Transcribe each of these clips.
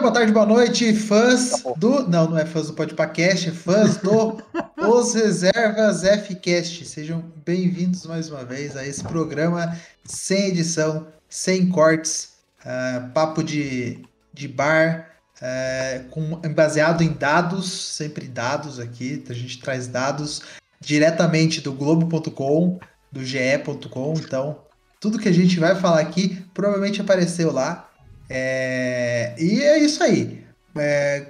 Dia, boa tarde, boa noite, fãs do. Não, não é fãs do Podpacast, é fãs do Os Reservas Fcast. Sejam bem-vindos mais uma vez a esse programa sem edição, sem cortes, uh, papo de, de bar, uh, com, baseado em dados, sempre dados aqui. A gente traz dados diretamente do Globo.com, do GE.com. Então, tudo que a gente vai falar aqui provavelmente apareceu lá. É, e é isso aí. É,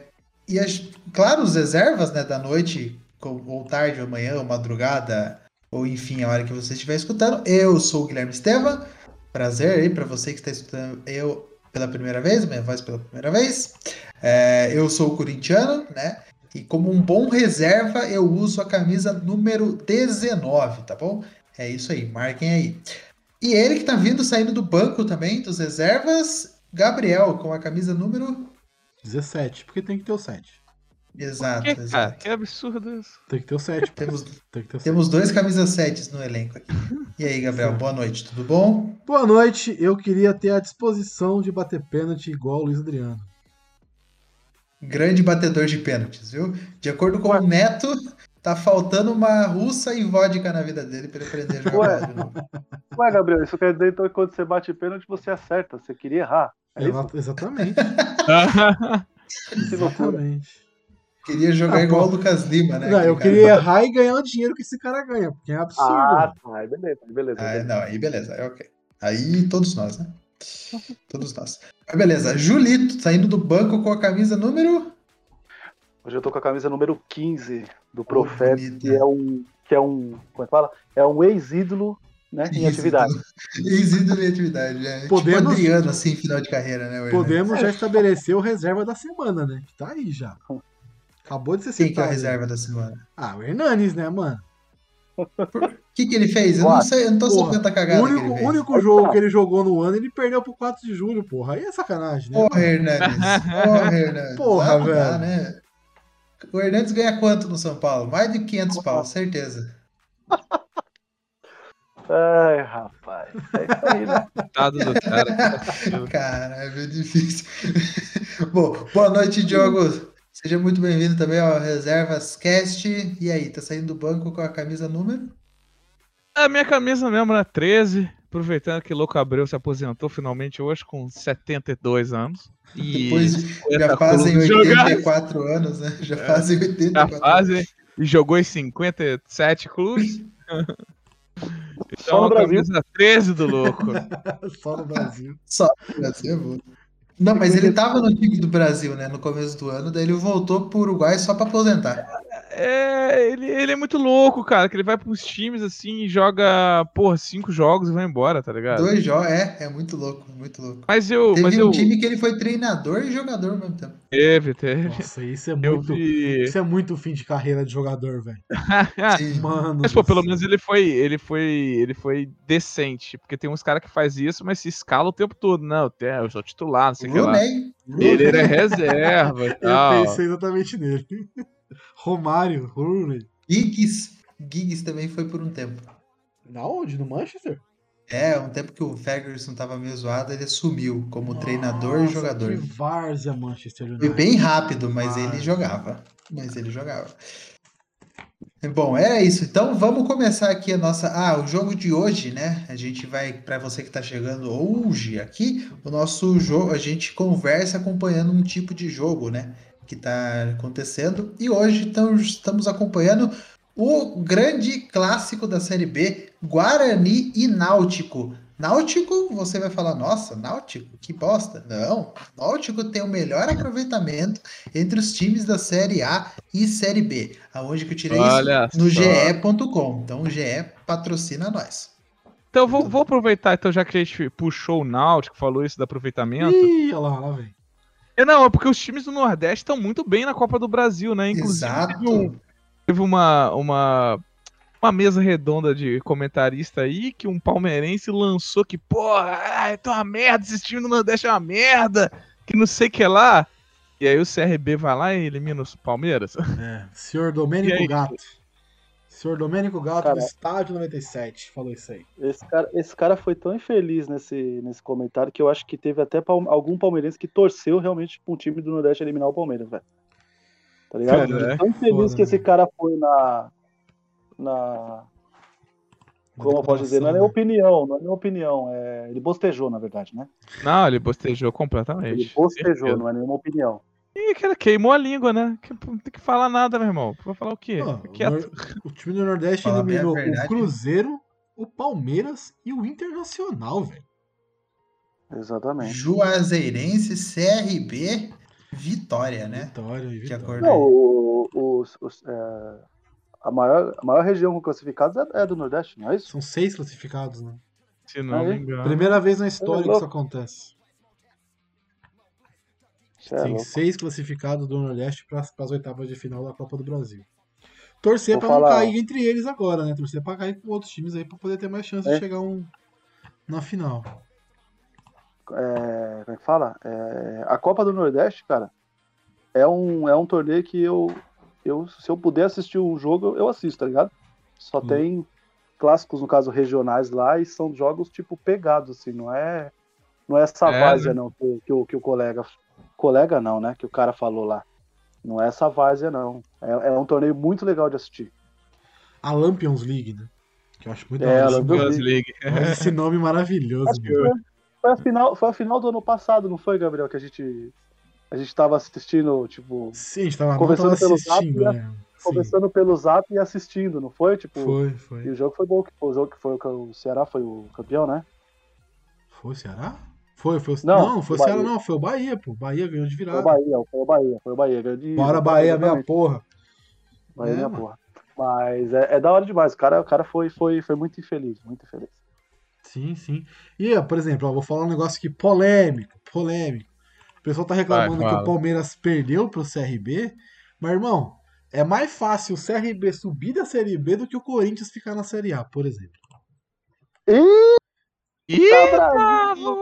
e as, claro, os reservas né, da noite, ou tarde, ou amanhã, ou madrugada, ou enfim, a hora que você estiver escutando. Eu sou o Guilherme Estevam. Prazer aí para você que está escutando eu pela primeira vez, minha voz pela primeira vez. É, eu sou o corintiano, né? E como um bom reserva, eu uso a camisa número 19, tá bom? É isso aí, marquem aí. E ele que tá vindo saindo do banco também, dos reservas, Gabriel, com a camisa número 17, porque tem que ter o 7. Exato, que, exato. Cara, que absurdo isso. Tem que ter o 7. Temos, tem que ter o temos dois camisas 7 no elenco aqui. E aí, Gabriel, boa noite, tudo bom? Boa noite, eu queria ter a disposição de bater pênalti igual o Luiz Adriano. Grande batedor de pênaltis, viu? De acordo com o Neto, tá faltando uma russa e vodka na vida dele para ele aprender a jogar Ué. de novo. Ué, Gabriel, isso quer dizer então que quando você bate pênalti, você acerta. Você queria errar. É Exatamente. Exatamente. Queria jogar Ah, igual o Lucas Lima, né? Não, eu cara. queria errar e ganhar o dinheiro que esse cara ganha, porque é absurdo. Ah, tá. Aí beleza, aí beleza. Ah, não, aí beleza, aí ok. Aí todos nós, né? Todos nós. Mas beleza, Julito saindo do banco com a camisa número. Hoje eu tô com a camisa número 15 do Profeta, que é um. Que é um. Como é que fala? É um ex-ídolo, né? Em atividade. Ex-ídolo em atividade, é. Podemos- Tipo Adriano, assim, final de carreira, né? o Hernandes? Podemos já estabelecer o reserva da semana, né? Que tá aí já. Acabou de ser Quem que é a citado. reserva da semana? Ah, o Hernanes, né, mano? O que, que ele fez? Eu não sei, eu não tô Porra, sabendo da O cagada que único, ele o fez. único jogo que ele jogou no ano, ele perdeu pro 4 de julho, porra. Aí é sacanagem, né? Porra, Hernandes. Porra, Hernandes. Porra, Ah, não dá, velho. né? O Hernandes ganha quanto no São Paulo? Mais de 500 pau, certeza. Ai, rapaz. É isso aí, né? Coitado do cara. Caralho, é difícil. Bom, boa noite, Diogo. Seja muito bem-vindo também ao Reservas Cast. E aí, tá saindo do banco com a camisa número? A minha camisa mesmo era 13, aproveitando que Louco Abreu se aposentou finalmente hoje com 72 anos. E Depois já 50 fazem clubes jogados. 84 anos, né? Já fazem É, Já 84 anos. fazem e jogou em 57 clubes. Então, Só no a Brasil. camisa 13 do louco. Só no Brasil. Só no Brasil, é bom. Não, mas ele tava no time do Brasil, né? No começo do ano, daí ele voltou pro Uruguai só pra aposentar. É, ele, ele é muito louco, cara, que ele vai pros times assim e joga, porra, cinco jogos e vai embora, tá ligado? Dois jogos, é, é muito louco, muito louco. Mas eu, Teve mas um eu time que ele foi treinador e jogador ao mesmo tempo. teve, teve. Nossa, isso é Eu muito. vi. Isso é muito fim de carreira de jogador, velho. Sim. Mano. Mas, pô, pelo menos ele foi, ele foi, ele foi decente, porque tem uns caras que faz isso, mas se escala o tempo todo, não, eu tenho- eu sou titular, não sei o que lá. Rooney, Ele era reserva e Eu tal. pensei exatamente nele. Romário, Rooney. Giggs. Giggs também foi por um tempo. Na onde? No Manchester? É, um tempo que o Ferguson tava meio zoado, ele sumiu como treinador e Nossa, jogador. Que várzea Manchester Foi United. bem rápido, mas Ah. ele jogava. Mas ele jogava. Bom, era isso. Então vamos começar aqui a nossa. Ah, o jogo de hoje, né? A gente vai, para você que está chegando hoje aqui, o nosso jogo, a gente conversa acompanhando um tipo de jogo, né? Que está acontecendo. E hoje então, estamos acompanhando o grande clássico da Série B, Guarani e Náutico. Náutico, você vai falar, nossa, Náutico, que bosta. Não, Náutico tem o melhor aproveitamento entre os times da Série A e Série B. Aonde que eu tirei Olha isso? No ge.com. Então o GE patrocina nós. Então vou, vou aproveitar, então, já que a gente puxou o Náutico, falou isso do aproveitamento. Ih, olha lá, lá vem. É, não, é porque os times do Nordeste estão muito bem na Copa do Brasil, né? Inclusive, Exato. teve, um- teve uma, uma, uma mesa redonda de comentarista aí que um palmeirense lançou que, porra, é uma merda, esse time do Nordeste é uma merda, que não sei o que lá. E aí o CRB vai lá e elimina os Palmeiras. É, senhor Domênico aí? Gato. Senhor Domênico Gato Cara. do Estádio 97. Falou isso aí. Esse cara, esse cara foi tão infeliz nesse, nesse comentário que eu acho que teve até palme- algum palmeirense que torceu realmente pra um time do Nordeste eliminar o Palmeiras, velho. Tá ligado? Foda, né? Tão infeliz Foda, que esse né? cara foi na. Na. Como eu posso dizer? Não é nem né? opinião, não é nem opinião. É... Ele bostejou, na verdade, né? Não, ele bostejou Ele completamente. bostejou, certeza. não é nenhuma opinião. Ih, cara, queimou a língua, né? Que- Não tem que falar nada, meu irmão. Vai falar o quê? O, o time do Nordeste Fala eliminou o Cruzeiro, o Palmeiras e o Internacional, velho. Exatamente. Juazeirense, CRB, Vitória, né? Vitória e Que vitória. Não, o, os- os, é, a, maior, a maior região com classificados é, é do Nordeste, não é isso? São seis classificados, né? Se não Aí, me engano. Primeira vez na história que louco. isso acontece. É Tem seis classificados do Nordeste para as oitavas de final da Copa do Brasil. Torcer pra não cair entre eles agora, né? Torcer pra cair com outros times aí pra poder ter mais chance É. de chegar um na final. é, como é que fala? É, a Copa do Nordeste, cara, é um, é um torneio que eu, eu, se eu puder assistir um jogo, eu assisto, tá ligado? Só Hum. tem clássicos, no caso, regionais lá, e são jogos, tipo, pegados, assim, não é, não é essa É, várzea, né? não, que, que o, que o colega, colega não, né, que o cara falou lá. Não é essa várzea, não. É, é um torneio muito legal de assistir. A Lampions League, né? Que eu acho muito É, esse Lampions League. Olha esse nome maravilhoso, meu. foi, foi a final, foi a final do ano passado, não foi, Gabriel? Que a gente, a gente tava assistindo, tipo, Sim, a gente tava, Conversando tava pelo zap, assistindo, né? né? Sim, começando pelo zap e assistindo, não foi? Tipo, foi, e foi. o jogo foi bom, que o jogo que foi o Ceará foi o campeão, né? Foi o Ceará? Foi, foi o... Não, Não, foi o Ceará Bahia. não, foi o Bahia, pô. Bahia ganhou de Foi virada. o Bahia, foi o Bahia, foi o Bahia. Grande, Bora Bahia, minha porra. Bahia, É, minha mano. porra. Mas é, é da hora demais, o cara, o cara foi, foi, foi muito infeliz, muito infeliz. Sim, sim. E, ó, por exemplo, ó, vou falar um negócio aqui polêmico, polêmico. O pessoal tá reclamando Vai, que o Palmeiras perdeu pro CRB, mas, irmão, é mais fácil o CRB subir da Série B do que o Corinthians ficar na Série A, por exemplo. Ih, Tá bravo!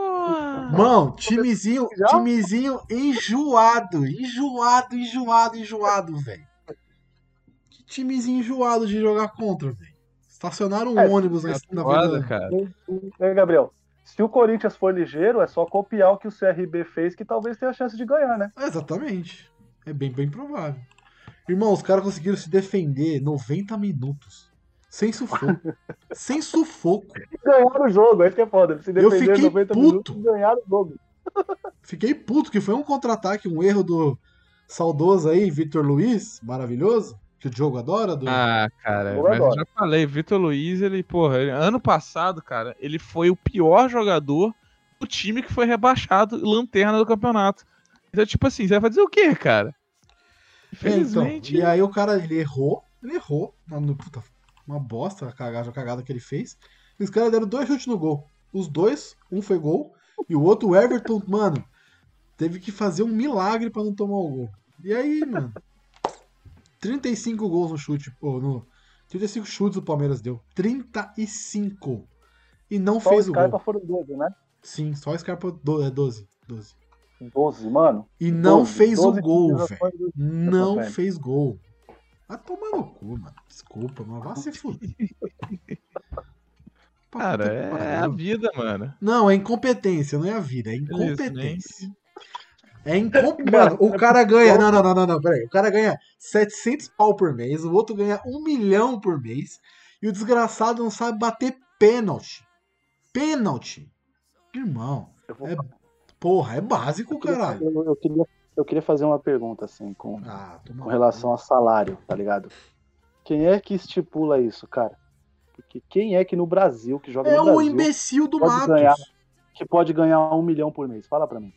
Mão, timezinho, timezinho enjoado, enjoado, enjoado, enjoado, velho. Que timezinho enjoado de jogar contra, velho. Estacionaram um É, ônibus na, na da- cara. É, Gabriel, se o Corinthians for ligeiro, é só copiar o que o CRB fez, que talvez tenha chance de ganhar, né? É, Exatamente. É bem, bem provável. Irmão, os caras conseguiram se defender 90 minutos. Sem sufoco. sem sufoco. Ganharam o jogo, é que é foda. Se Eu defender fiquei 90 puto. minutos, ganharam o jogo. Fiquei puto que foi um contra-ataque, um erro do saudoso aí, Vitor Luiz, maravilhoso, que o Diogo adora. Do... Ah, cara, Eu mas eu já falei, Vitor Luiz, ele, porra, ele- ano passado, cara, ele foi o pior jogador do time que foi rebaixado, lanterna do campeonato. Então, tipo assim, você vai fazer o quê, cara? É, então, Infelizmente. e aí o cara, ele errou, ele errou, no, puta, uma bosta a cagada, a cagada que ele fez. E os caras deram dois chutes no gol. Os dois, um foi gol, e o outro, o Everton, mano, teve que fazer um milagre pra não tomar o gol. E aí, mano, 35 gols no chute, pô, no 35 chutes o Palmeiras deu. 35. E não Só fez o o Scarpa gol. foram 12, né? Sim, só o Scarpa do, é 12, 12. 12, mano. E não 12, fez o 12 gol, velho. Não fez gol. Vai tomar no cu, mano. Desculpa, mas vai se fuder. Cara, é a vida, mano. Não, é incompetência, não é a vida, é incompetência. É incompetência. Mano, o cara ganha. Não, não, não, não, não, peraí. O cara ganha 700 pau por mês, o outro ganha 1 milhão por mês, e o desgraçado não sabe bater pênalti. Pênalti. Irmão, é. Porra, é básico, caralho. eu, eu queria, eu queria fazer uma pergunta, assim, com, Ah, com relação a salário, tá ligado? Quem é que estipula isso, cara? Porque quem é que no Brasil, que joga É no o Brasil, imbecil do pode Matos. ganhar. que pode ganhar um milhão por mês? Fala pra mim.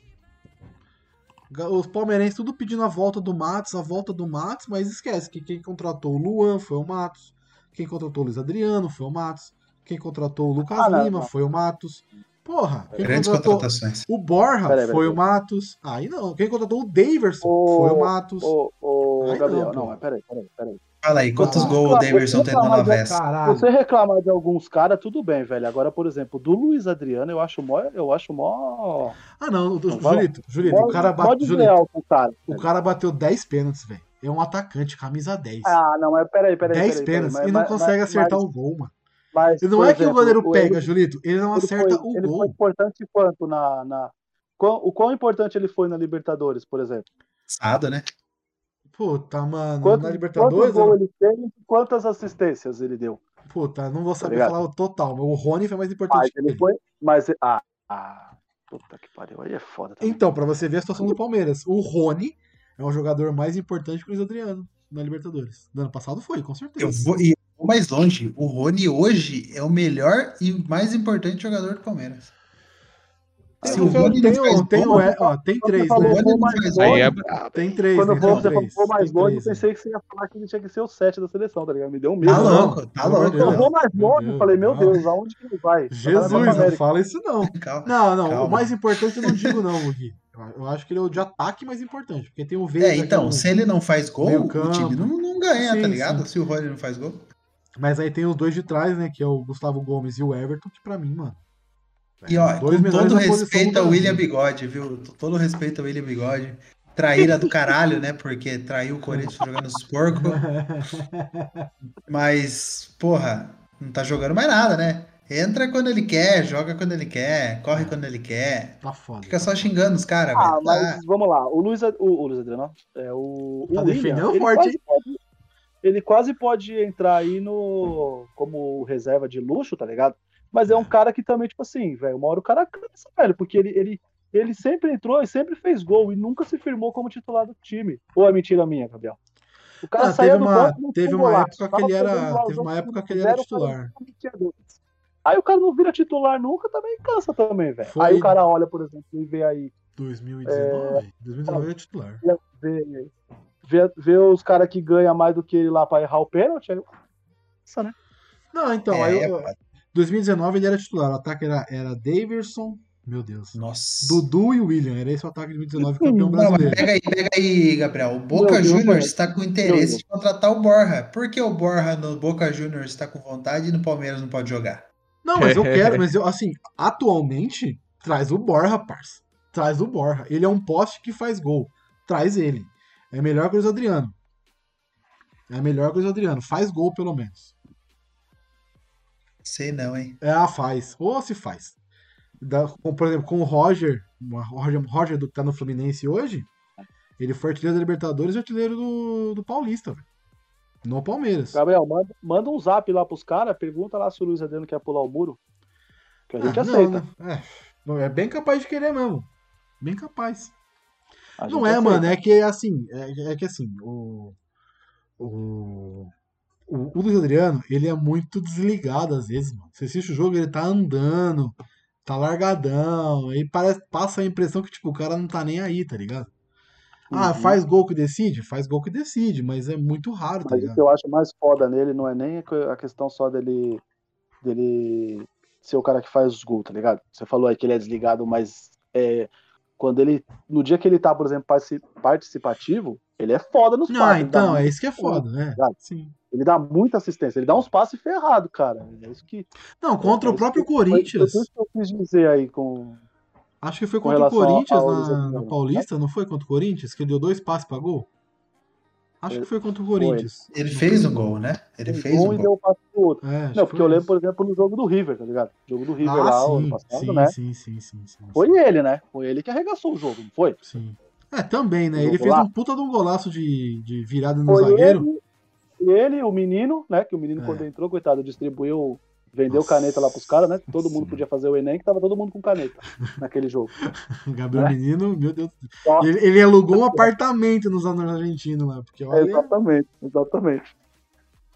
Os palmeirenses tudo pedindo a volta do Matos, a volta do Matos, mas esquece que quem contratou o Luan foi o Matos. Quem contratou o Luiz Adriano foi o Matos. Quem contratou o Lucas Ah, não, Lima não. foi o Matos. Porra, quem Grandes contratou contratações. o Peraí, peraí, foi o. Matos. Aí não. Quem contratou o Daverson O- foi o Matos. Ô, ô, Aí Gabriel, não, não, mas peraí, peraí, peraí. Fala aí, quantos Ah, gols o Daverson tem Alavés? Caralho. Você reclamar de alguns caras, tudo bem, velho. Agora, por exemplo, do Luiz Adriano, eu acho mó. Eu acho mó. Ah, não. o- Não. Julito, Julito, o cara bateu. Julito, o cara. o cara bateu 10 pênaltis, velho. É um atacante, camisa 10. Ah, não, mas peraí, peraí. 10 peraí, pênaltis e mas- não consegue mas- acertar mas- o gol, mano. Mas, não é que o exemplo, goleiro pega, ele- Julito, ele não ele acerta foi, o ele foi gol. importante quanto na. na... Quão- o quão importante ele foi na Libertadores, por exemplo? Passado, né? Puta, mano, Quantos, na Libertadores, quantos gols eu- ele fez quantas assistências ele deu? puta, não vou saber ligado? falar o total, mas o Rony foi mais Mas importante que ele ele. foi. Mas. Ah, ah, puta que pariu. Aí é foda também. Então, pra você ver a situação do Palmeiras, o Rony é o jogador mais importante que o Luiz Adriano na Libertadores. No ano passado foi, com certeza. Eu vou, e vou mais longe. O Rony hoje é o melhor e mais importante jogador do Palmeiras. Tem, Se o tem, Rony tem, não faz o- tem, gol, o- é, ó, tem três, né? Rony mais é gol. brabo. Tem três, Quando né? eu Tem vou, você três, falou mais tem longe, eu três, pensei que você ia falar que ele tinha que ser o 7 da seleção, tá ligado? Me deu um medo. Tá louco, tá louco. Eu vou mais longe, eu falei, meu. Deus, aonde que ele vai? Jesus, não fala isso não. Calma. Não, não, Calma. o mais importante eu não digo não, Gui. Eu- acho que ele é o de ataque mais importante, porque tem o Veiga, É, então, é se ele não faz gol, o time não, não ganha, Sim, tá ligado? sim. Se o Rony não faz gol. Mas aí tem os dois de trás, né, que é o Gustavo Gomes e o Everton, que pra mim, mano. E ó, dois com todo respeito ao William. Bigode, viu? Todo respeito ao William Bigode. Traíra do caralho, né? Porque traiu o Corinthians jogando os porcos. Mas, porra, não tá jogando mais nada, né? Entra quando ele quer, joga quando ele quer, corre quando ele quer. Tá foda. Fica só xingando os caras, Ah, velho. mas Tá- vamos lá. O Luiz, o, o Luiz Adriano, é o, o Tá William, defendendo ele forte, quase ele quase pode entrar aí no como reserva de luxo, tá ligado? Mas é um cara que também, tipo assim, velho, uma hora o cara cansa, velho, porque ele, ele, ele sempre entrou e sempre fez gol e nunca se firmou como titular do time. Ou é mentira minha, Gabriel? O cara Ah, teve do uma- banco, teve uma golaço, época que ele era- lá teve uma época que ele era titular. dúvidas. Aí o cara não vira titular nunca, também cansa também, velho. Foi- Aí o cara olha, por exemplo, e vê aí 2019? 2019 ele é titular. ver, ver, ver os caras que ganham mais do que ele lá pra errar o pênalti, aí nossa, né? Não, então, É, aí é eu- foda. 2019 ele era titular. O ataque era, era Daverson, meu Deus. Nossa. Dudu e William. Era esse o ataque de 2019, campeão Não, brasileiro. pega aí, pega aí, Gabriel. O Boca Juniors está com interesse de contratar o Borja. Por que o Borja no Boca Juniors está com vontade e no Palmeiras não pode jogar? Não, mas eu quero, mas eu, assim, atualmente, traz o Borja, parça. Traz o Borja. Ele é um poste que faz gol. Traz ele. É melhor que o Luiz Adriano. É melhor que o Luiz Adriano. Faz gol, pelo menos. Sei não, hein? É, ah, faz. Ou se faz. Da- com- por exemplo, com o Roger, o Roger, Roger do que tá no Fluminense hoje, ele foi artilheiro da Libertadores e artilheiro do, do Paulista, velho. No Palmeiras. Gabriel, manda, manda um zap lá pros caras, pergunta lá se o Luiz Adriano quer pular o muro. Que a gente Ah, aceita. não, né? É, é bem capaz de querer mesmo. Bem capaz. Não é, aceita. mano, é que assim, é, é que assim, o, o, o, o Luiz Adriano, ele é muito desligado às vezes, mano. Você assiste o jogo, ele tá andando, tá largadão, aí parece, passa a impressão que, tipo, o cara não tá nem aí, tá ligado? Ah, Uhum. faz gol que decide? Faz gol que decide, mas é muito raro, tá Mas o ligado? que eu acho mais foda nele não é nem a questão só dele, dele ser o cara que faz os gols, tá ligado? Você falou aí que ele é desligado, mas é, quando ele. No dia que ele tá, por exemplo, partici- participativo, ele é foda nos Ah, passes. dá então, é isso que é foda, né? Sim. Ele dá muita assistência, ele dá uns passes ferrados, cara. É isso que. Não, contra é o próprio que- foi- Corinthians, Foi isso que eu quis dizer aí com. acho que foi contra o Corinthians na, na né? Paulista, não foi contra o Corinthians? Que ele deu dois passes pra gol? Acho que foi contra o Foi. Corinthians. Ele fez um gol, né? Ele fez um um e gol. deu o passe pro outro. É, Não, que porque foi eu lembro, por exemplo, no jogo do River, tá ligado? O jogo do River Ah, lá, o ano sim, passado, sim, né? sim, sim, sim, sim, Foi sim. ele, né? Foi ele que arregaçou o jogo, não foi? Sim. É, também, né? Ele fez um puta de um golaço de, de virada no Foi zagueiro. ele, ele, o menino, né? Que o menino, É. quando entrou, coitado, distribuiu, vendeu Nossa. caneta lá pros caras, né? Todo mundo Sim. podia fazer o Enem, que tava todo mundo com caneta naquele jogo. Gabriel né? Menino, meu Deus. Ó. Ele, ele alugou um apartamento nos anos argentinos lá, porque olha. Exatamente, exatamente.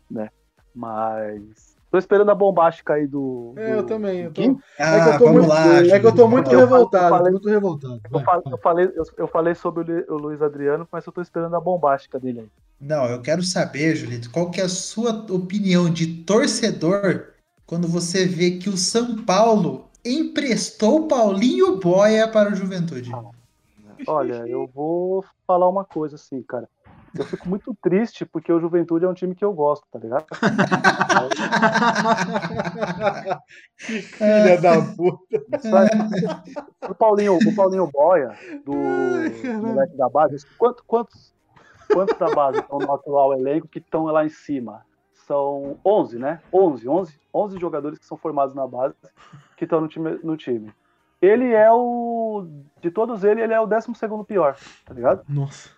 Né? Mas. Tô esperando a bombástica aí do. É, eu do- também. Eu tô. Ah, é que eu tô vamos muito, lá, é que eu tô muito lá. revoltado, Eu falei- tô muito revoltado. Eu, Vai, fa- vai. eu falei, eu, eu falei sobre o Luiz Adriano, mas eu tô esperando a bombástica dele aí. Não, eu quero saber, Julito, qual que é a sua opinião de torcedor quando você vê que o São Paulo emprestou Paulinho Boia para o Juventude? Olha, eu vou falar uma coisa assim, cara. Eu fico muito triste porque o Juventude é um time que eu gosto, tá ligado? que filha da puta. O Paulinho, o Paulinho Boia, do moleque da base, quantos, quantos, quantos da base estão no atual elenco que estão lá em cima? São 11, né? 11, 11, 11 jogadores que são formados na base que estão no time, no time. Ele é o. De todos eles, ele é o 12 pior, tá ligado? Nossa.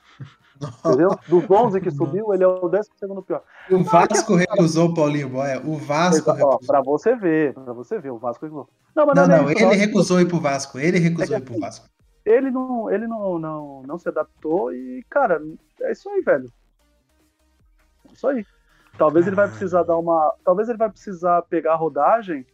Entendeu? Dos 11 que subiu, ele é o 12 pior. O Vasco recusou o Paulinho Boia. O Vasco ó. Pra você ver, pra você ver, o Vasco recusou. Não, mas Não, não, é não, ele que recusou ir pro Vasco. Ele recusou É ir pro Vasco. Ele não, ele não, não, não se adaptou e, cara, é isso aí, velho. É isso aí. Talvez ele vai precisar dar uma. Talvez ele vai precisar pegar a rodagem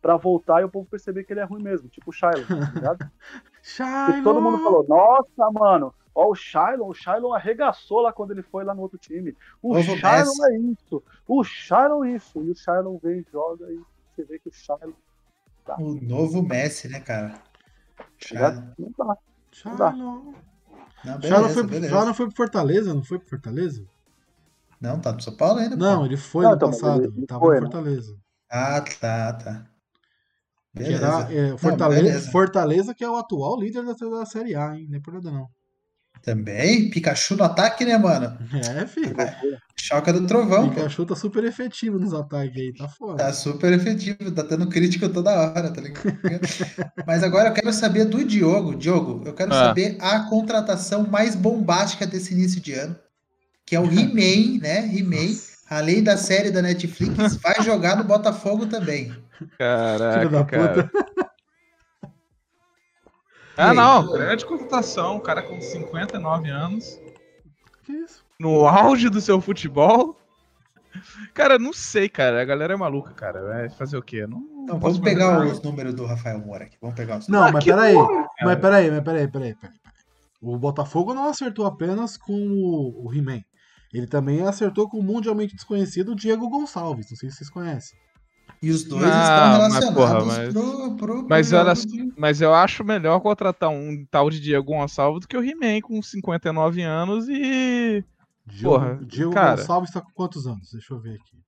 pra voltar e o povo perceber que ele é ruim mesmo, tipo o Shiloh, tá ligado? Shiloh. todo mundo falou, nossa, mano, ó, o Shiloh, o Shiloh arregaçou lá quando ele foi lá no outro time. O Shiloh é isso, o Shiloh é isso. E o Shiloh vem e joga e você vê que o Shiloh, O novo Messi, né, cara? tá ligado? Não dá. Shiloh. Não, Shiloh beleza, foi, beleza. Shiloh foi pro Fortaleza, não foi pro Fortaleza? Não, tá no São Paulo ainda? pô. Não, ele foi Não, no então, passado. ele- ele tava foi, no né? Fortaleza. Ah, tá, tá. Que Beleza. era, é, Não, Fortaleza, beleza. Fortaleza, que é o atual líder da, da Série A, hein? Não é por nada, não. Também, Pikachu no ataque, né, mano? É, filho. Choca do trovão, pô. Pikachu tá super efetivo nos ataques aí, tá foda. Tá super efetivo, tá tendo crítica toda hora, tá ligado? Mas agora eu quero saber do Diogo. Diogo, eu quero Ah. saber a contratação mais bombástica desse início de ano, que é o He-Man, né? He-Man, além da série da Netflix, vai jogar no Botafogo também. Filho Caraca, da cara. puta. Ah, não, grande contratação. Um cara com 59 anos, Que isso? no auge do seu futebol. Cara, não sei, cara. A galera é maluca, cara. Vai fazer o quê? Não, Então, posso vamos pegar os números do Rafael Moura aqui. Vamos pegar os Não, mas que peraí. porra, Mas peraí, mas peraí, peraí, peraí. peraí. O Botafogo não acertou apenas com o, o He-Man. Ele também acertou com o mundialmente desconhecido Diego Gonçalves. Não sei se vocês conhecem. E os dois Não, estão mas, relacionados porra, mas- pro, pro, pro Mas olha Mas eu acho melhor contratar um tal de Diego Gonçalves do que o He-Man com 59 anos e. Diego, Porra, Diego cara. Gonçalves tá com quantos anos? Deixa eu ver aqui.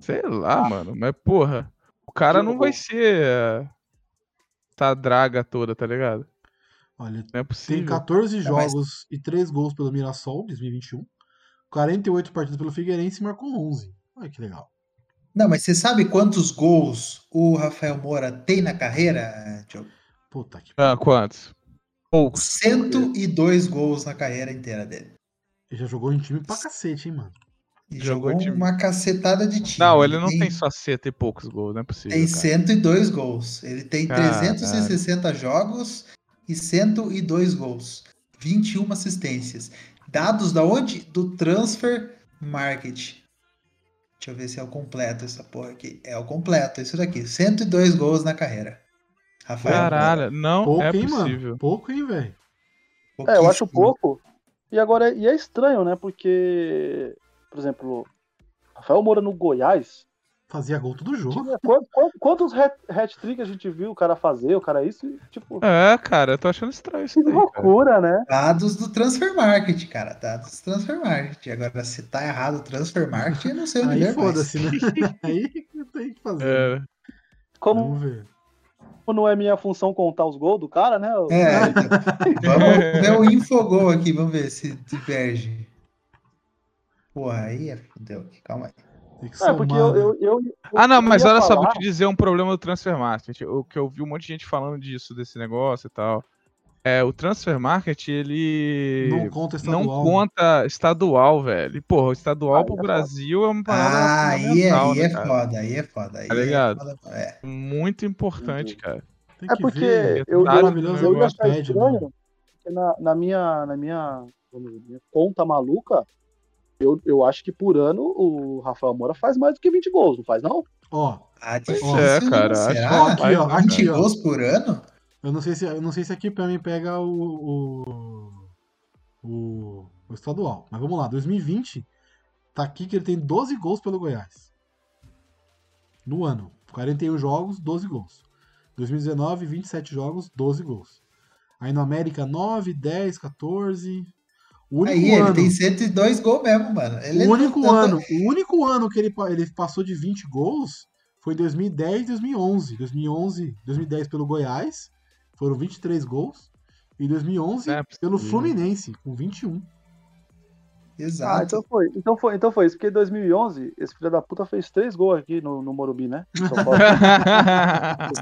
Sei lá, mano. Mas, porra. O cara não vai ser. Tá draga toda, tá ligado? Olha, Não é tem possível. 14 Tá, mas- jogos e 3 gols pelo Mirassol, 2021. 48 partidas pelo Figueirense e marcou 11. Olha que legal. Não, mas você sabe quantos gols o Rafael Moura tem na carreira, Diogo? Puta que Ah, quantos? Poucos. 102 gols na carreira inteira dele. Ele já jogou em time pra cacete, hein, mano. E Jogou jogou uma cacetada de time. Não, ele não tem só seta e poucos gols, não é possível. Tem cara. 102 gols. Ele tem Caralho. 360 jogos e 102 gols. 21 assistências. Dados da onde? Do Transfer Market. Deixa eu ver se é o completo essa porra aqui. É o completo, isso daqui. 102 gols na carreira. Rafael. Caralho, não Pouco, é hein, possível. mano? Pouco, hein, velho? É, eu acho pouco. E agora, e é estranho, né? Porque, por exemplo, Rafael Moura no Goiás, Fazia gol todo jogo. tinha quantos, quantos, quantos hat- hat-trick a gente viu o cara fazer, o cara isso, e, tipo, É, cara, eu tô achando estranho isso que daí, cara. loucura, né? Dados do Transfer Market, cara. Dados do Transfer Market. Agora, se tá errado o Transfer Market, eu não sei Aí ver mais. foda-se, né? Aí tem que fazer. É, Como Vamos ver. não é minha função contar os gols do cara, né? É, então, vamos ver o Infogol aqui, vamos ver se diverge. Porra, aí é fudeu aqui, calma aí. Tem que É, porque eu, né? eu, eu- Ah, não, eu mas olha só, falar- vou te dizer um problema do Transfer Market. O que eu vi um monte de gente falando disso, desse negócio e tal. É, o Transfer Market, ele Não conta não estadual. conta estadual, velho. Porra, o estadual Aí pro é foda. Brasil é uma parada Ah, aí, é- fundamental, aí né, é cara? foda, aí é foda. Aí Tá é ligado? foda, É. Muito importante, cara. Tem É que porque ver. eu, eu, maravilhoso eu ia achar estranho, né? porque na, na minha, na minha, vamos dizer, minha conta maluca, eu, eu acho que por ano o Rafael Moura faz mais do que 20 gols, não faz não? Ó, Ah, difícil, é, cara, Será? Aqui, ó, 20 aqui, ó. gols por ano? eu não sei se, eu não sei se aqui pra mim pega o, o, o, o estadual. Mas vamos lá, 2020, tá aqui que ele tem 12 gols pelo Goiás. no ano. 41 jogos, 12 gols. 2019, 27 jogos, 12 gols. Aí no América, 9, 10, 14. O único Aí, ano, ele tem 102 gols mesmo, mano. Ele o não único tá- ano, o único ano que ele, ele passou de 20 gols foi 2010 e 2011. 2011, 2010 pelo Goiás, foram 23 gols. E 2011 Não é pelo. Fluminense, com 21. Ah, Exato. então foi. Então foi, então foi isso. Porque em 2011, esse filho da puta fez três gols aqui no, no Morumbi, né? São Paulo.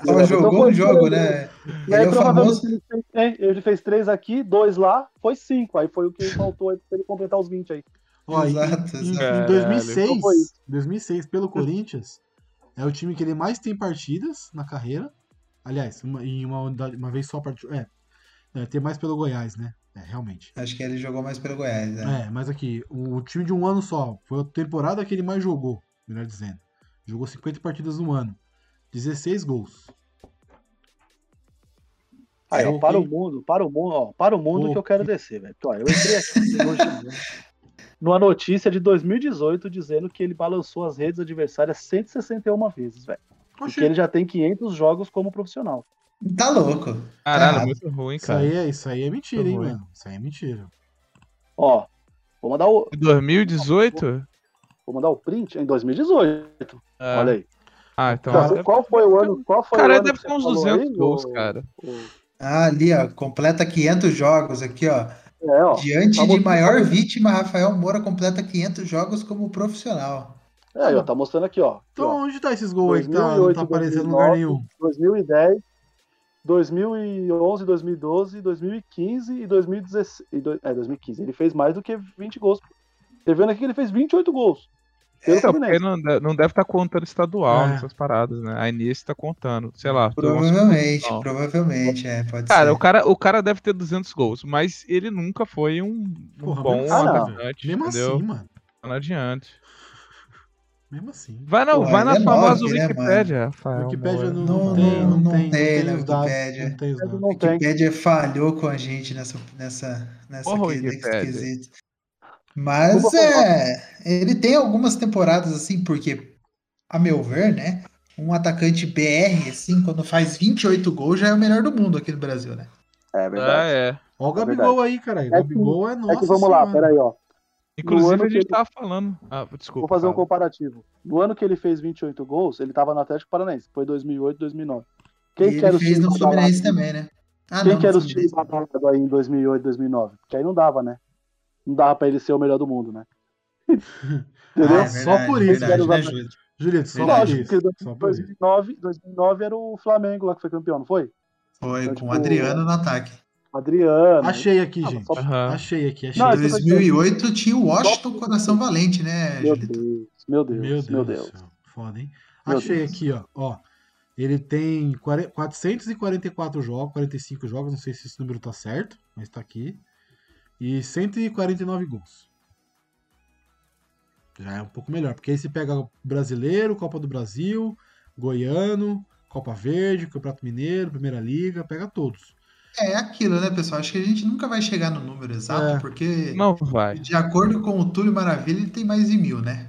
Só jogou Então um jogo, né? E Ele aí, é o provavelmente, famoso. ele fez, é, ele fez três aqui, dois lá, foi cinco. Aí foi o que faltou aí pra ele completar os 20 aí. Ó, e- Exato, em, em exato. 2006, Então. 2006, pelo Corinthians, é o time que ele mais tem partidas na carreira. Aliás, uma, em uma, unidade- uma vez só partida. É, é, tem mais pelo Goiás, né? É, realmente. Acho que ele jogou mais pelo Goiás, né? É, mas aqui, o, time de um ano só. Foi a temporada que ele mais jogou, melhor dizendo. Jogou 50 partidas no ano. 16 gols. Aí, É, ó, para o mundo, para o mundo, ó, para o mundo que eu quero descer, velho. Porque, ó, eu entrei aqui hoje, numa notícia de 2018 dizendo que ele balançou as redes adversárias 161 vezes, velho. E Oxi, que ele já tem 500 jogos como profissional. Tá louco. Caralho, errado. muito ruim, isso, cara. aí é, isso aí é mentira, hein, Ruim. mano. Isso aí é mentira. Ó, vou mandar o, 2018? vou mandar o print em 2018. É. Olha aí. Ah, então. Então, deve- qual foi o ano? Qual foi o Cara, ano deve ter uns falou 200 aí, gols, o- cara. o- Ah, ali, ó. Completa 500 jogos aqui, ó. É, ó. Diante tá de maior vítima, Rafael Moura completa 500 jogos como profissional. É, ó, tá mostrando aqui, ó. Aqui, Então, ó. onde tá esses gols aí que tá, não 2008, tá aparecendo em lugar 2009, nenhum? 2010, 2011, 2012, 2015 e 2016. e do- É, 2015. Ele fez mais do que 20 gols. Tá vendo aqui que ele fez 28 gols. Então, porque não, não deve estar contando estadual É. nessas paradas, né? A Inês tá contando. Sei lá. Provavelmente, provavelmente, é, pode Cara, ser. o cara, o cara deve ter 200 gols, mas ele nunca foi um, um Porra, bom assim, atacante, Mesmo entendeu? assim, mano. Não adianta. Mesmo assim. Vai, não, Porra, vai na é famosa nove, né, Wikipédia, Rafael. Wikipédia não, Não- não, tem, não- não, não tem, tem não na os dados. Wikipédia. Não tem. Não A tem. Wikipédia falhou com a gente nessa, nessa, nessa Porra, que- nesse quesito. Mas é, ele tem algumas temporadas assim, porque, a meu ver, né? Um atacante BR, assim, quando faz 28 gols, já é o melhor do mundo aqui no Brasil, né? É Ah, verdade. é. Ó o É Gabigol aí, caralho. O É que- Gabigol é nossa é que vamos lá, senhora. peraí, ó. Inclusive, ano a que gente ele- tava falando. Ah, desculpa. Vou fazer um fala. comparativo. No ano que ele fez 28 gols, ele tava no Atlético Paranaense. Foi 2008, 2009. Quem e que ele era o fez no Fluminense também, né? Ah, Quem não, que era os times badalados aí em 2008, 2009? Porque aí não dava, né? Não dava pra ele ser o melhor do mundo, né? Entendeu? Ah, é Só verdade, por isso, verdade, né, né, Júlio? Julito, só Verdade. por Lógico, isso. porque Só por isso. 2009, 2009 era o Flamengo lá que foi campeão, não foi? Foi Então, com o tipo, Adriano no ataque. Adriano. Achei aqui, Ah, gente. só- Aham. Achei aqui, achei. Não, Em isso foi- 2008 tinha o Washington Coração Valente, né, Meu Julito? Deus, meu Deus, Meu Deus, meu do Deus. céu. Foda, hein? Meu Achei Deus. aqui, ó. ó. Ele tem 40 444 jogos, 45 jogos, não sei se esse número tá certo, mas tá aqui. E 149 gols. Já é um pouco melhor, porque aí você pega Brasileiro, Copa do Brasil, Goiano, Copa Verde, Campeonato Mineiro, Primeira Liga, pega todos. É aquilo, né, pessoal? Acho que a gente nunca vai chegar no número exato, É. porque, Não vai. de acordo com o Túlio Maravilha, ele tem mais de mil, né?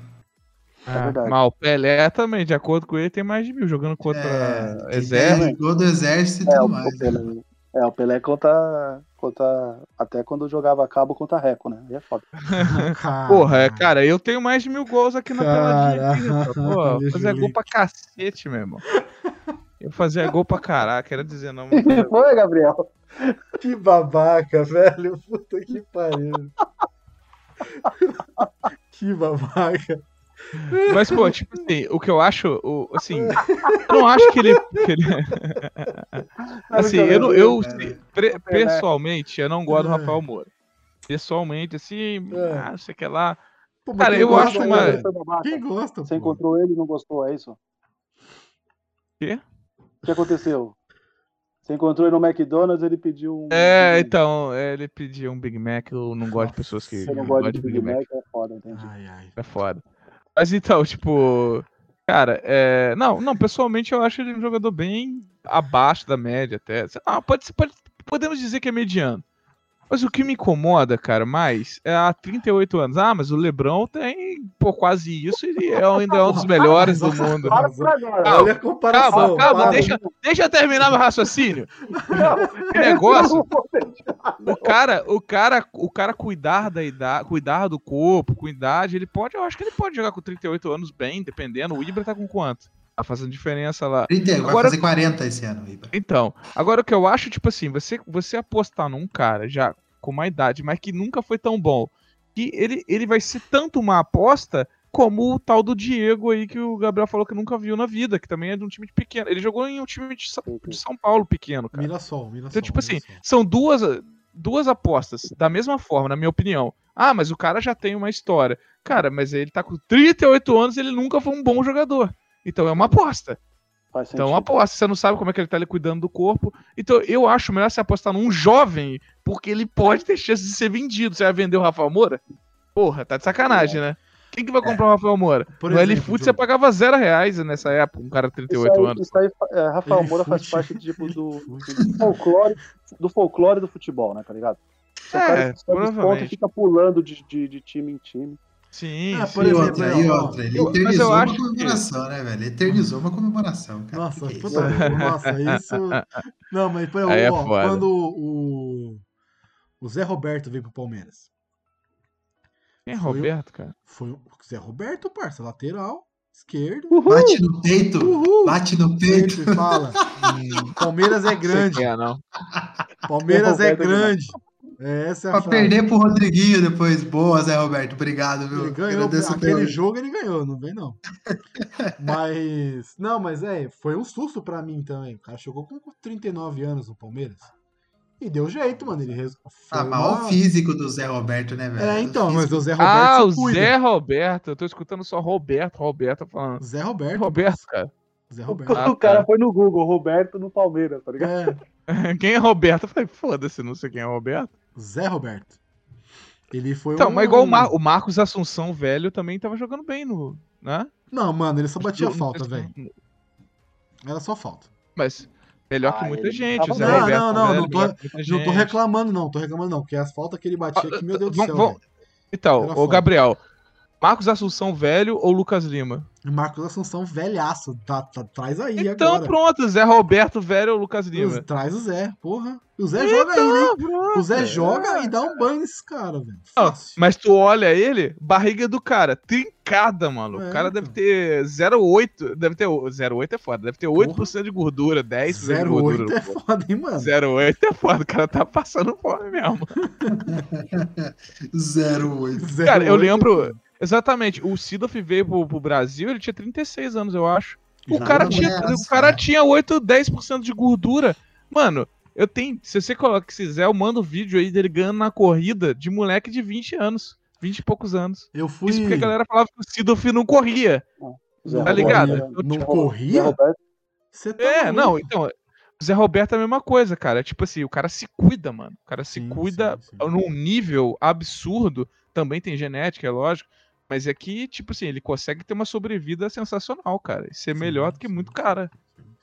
É, verdade. mas o Pelé também, de acordo com ele, tem mais de mil jogando contra É, Exército. tem gol do exército e É, tudo o, mais. o Pelé, é, o Pelé conta, conta até quando jogava cabo conta Reco, né? Aí é foda. Porra, é, cara, eu tenho mais de mil gols aqui na peladinha. Pô, eu fazia Julito. gol pra cacete, meu irmão. Eu fazia gol pra caralho, quero dizer não. mas- foi, Gabriel? Que babaca, velho. Puta que pariu. que babaca. Mas, pô, tipo assim, o que eu acho, o, assim, eu não acho que ele. que ele- assim, eu, não- eu cara. pre- pessoalmente, eu não gosto do É. Rafael Moura. Pessoalmente, assim, É. ah, não sei o que lá. Pô, Cara, eu gosta, acho né, uma-. Quem gosta, Você pô? encontrou ele e não gostou, é isso? Quê? O que aconteceu? Você encontrou ele no McDonald's, ele pediu um. É, um- então, é, ele pediu um Big Mac, eu não gosto de pessoas que Você não não gosta de Big Mac, é foda, entendi. Ai, ai. É foda. Mas então, tipo. Cara, é. Não, não, pessoalmente eu acho ele um jogador bem abaixo da média até. Lá, pode, pode, podemos dizer que é mediano. Mas o que me incomoda, cara, mais é há 38 anos. Ah, mas o Lebron tem pô, quase isso e é ainda é um dos melhores do mundo. Para agora. Calma, Olha a comparação. Calma, calma, deixa, deixa eu terminar meu raciocínio. O negócio, o cara, o cara, o cara cuidar da idade, cuidar do corpo, com idade, ele pode, eu acho que ele pode jogar com 38 anos bem, dependendo. O Ibra tá com quanto? Tá fazendo diferença lá. 30, vai Agora- fazer 40 esse ano, Ibra. Então, agora o que eu acho, tipo assim, você, você apostar num cara já com uma idade, mas que nunca foi tão bom, que ele, ele vai ser tanto uma aposta como o tal do Diego aí que o Gabriel falou que nunca viu na vida, que também é de um time de pequeno. Ele jogou em um time de, Sa- de São Paulo pequeno, cara. Mirassol, Mirassol. Então, tipo assim, Mirassol. são duas, duas apostas, da mesma forma, na minha opinião. Ah, mas o cara já tem uma história. Cara, mas ele tá com 38 anos e ele nunca foi um bom jogador. Então é uma aposta. Faz Então, é sentido. uma aposta. Você não sabe como é que ele tá ali cuidando do corpo. Então, eu acho melhor você apostar num jovem, porque ele pode ter chance de ser vendido. Você vai vender o Rafael Moura? Porra, tá de sacanagem, né? Quem que vai comprar o Rafael Moura? Por no exemplo, LFoot você pagava zero reais nessa época, um cara de Isso 38 aí, anos. isso aí, é, Rafael Ele Moura faz fute, parte tipo, do, do folclore, do folclore do futebol, né, tá ligado? É, cara É, provavelmente. e fica pulando de, de, de time em time. Sim, Ah, sim. por E exemplo, outra, aí, e ó, outra. Ele eu- mas eternizou eu uma acho que- comemoração, né, velho? Eternizou uma comemoração, cara. Nossa, Que é puta, isso? nossa, isso. Não, mas por é exemplo, ó, foda. quando o, o Zé Roberto veio pro Palmeiras. Quem é Roberto, cara? Foi o Zé Roberto, parça, lateral, esquerdo. Bate no peito, Uhul! bate no peito. Sempre fala. Palmeiras é grande. Não é, não. Palmeiras é Roberto é. Essa é a Pra frase. perder pro Rodriguinho depois. Boa, Zé Roberto. Obrigado, viu? Ele ganhou, Agradeço aquele pelo- jogo ele ganhou, não vem não. Mas, não, mas é, foi um susto pra mim também. O cara chegou com 39 anos no Palmeiras. E deu jeito, mano. Ele res... foi Ah, mas uma- o físico do Zé Roberto, né, velho? É, então, mas o Zé Roberto Ah, o cuida. Zé Roberto. Eu tô escutando só Roberto, Roberto falando. Zé Roberto. Roberto, cara. Zé O, Roberto. Ah, cara tá. foi no Google, Roberto no Palmeiras, tá ligado? É, Quem é Roberto? Eu falei, foda-se, não sei quem é Roberto. Zé Roberto. Ele foi Então, um... mas igual o, Mar- o Marcos Assunção, velho, também tava jogando bem no. Né? Não, mano, ele só batia falta, velho. Era só falta. Mas melhor que Ah, muita ele gente. tava Zé Não, Roberto, não, não, velho, não tô- que muita Não tô reclamando, não, tô reclamando, não, porque as faltas que ele batia aqui, meu Deus do céu, vamos-. Então, ô foda. Gabriel, Marcos Assunção velho ou Lucas Lima? Marcos Assunção, velhaço. Tá, tá- traz aí então agora. pronto, Zé Roberto velho ou Lucas Os- Lima? Traz o Zé, porra. O Zé joga ainda, hein? Ah, pronto. O Zé É. joga e dá um banho nesses caras, velho. Mas tu olha ele, barriga do cara, trincada, mano. É, o cara então. deve ter 0,8. Deve ter. 0,8 é foda. Deve ter 8% de gordura, 10% de gordura. 08 é foda, hein, mano? 0,8 é foda. O cara tá passando fome mesmo. 08. Cara, eu 08, lembro. Exatamente, o Sidoff veio pro, pro Brasil, ele tinha 36 anos, eu acho. O cara, não tinha, o cara cara. tinha 8, 10% de gordura. Mano, eu tenho. Se você coloca, se quiser, eu mando vídeo aí dele ganhando na corrida de moleque de 20 anos. 20 e poucos anos. Eu fui. Isso porque a galera falava que o Sidoff não corria. Zé Tá ligado? Não Zé corria? Roberto, Você tá É, não, então. O Zé Roberto é a mesma coisa, cara. Tipo assim, o cara se cuida, mano. O cara se Sim, cuida sim, sim. num nível absurdo. Também tem genética, é lógico. Mas é que, tipo assim, ele consegue ter uma sobrevida sensacional, cara. E ser Sim, melhor do que sim. muito cara.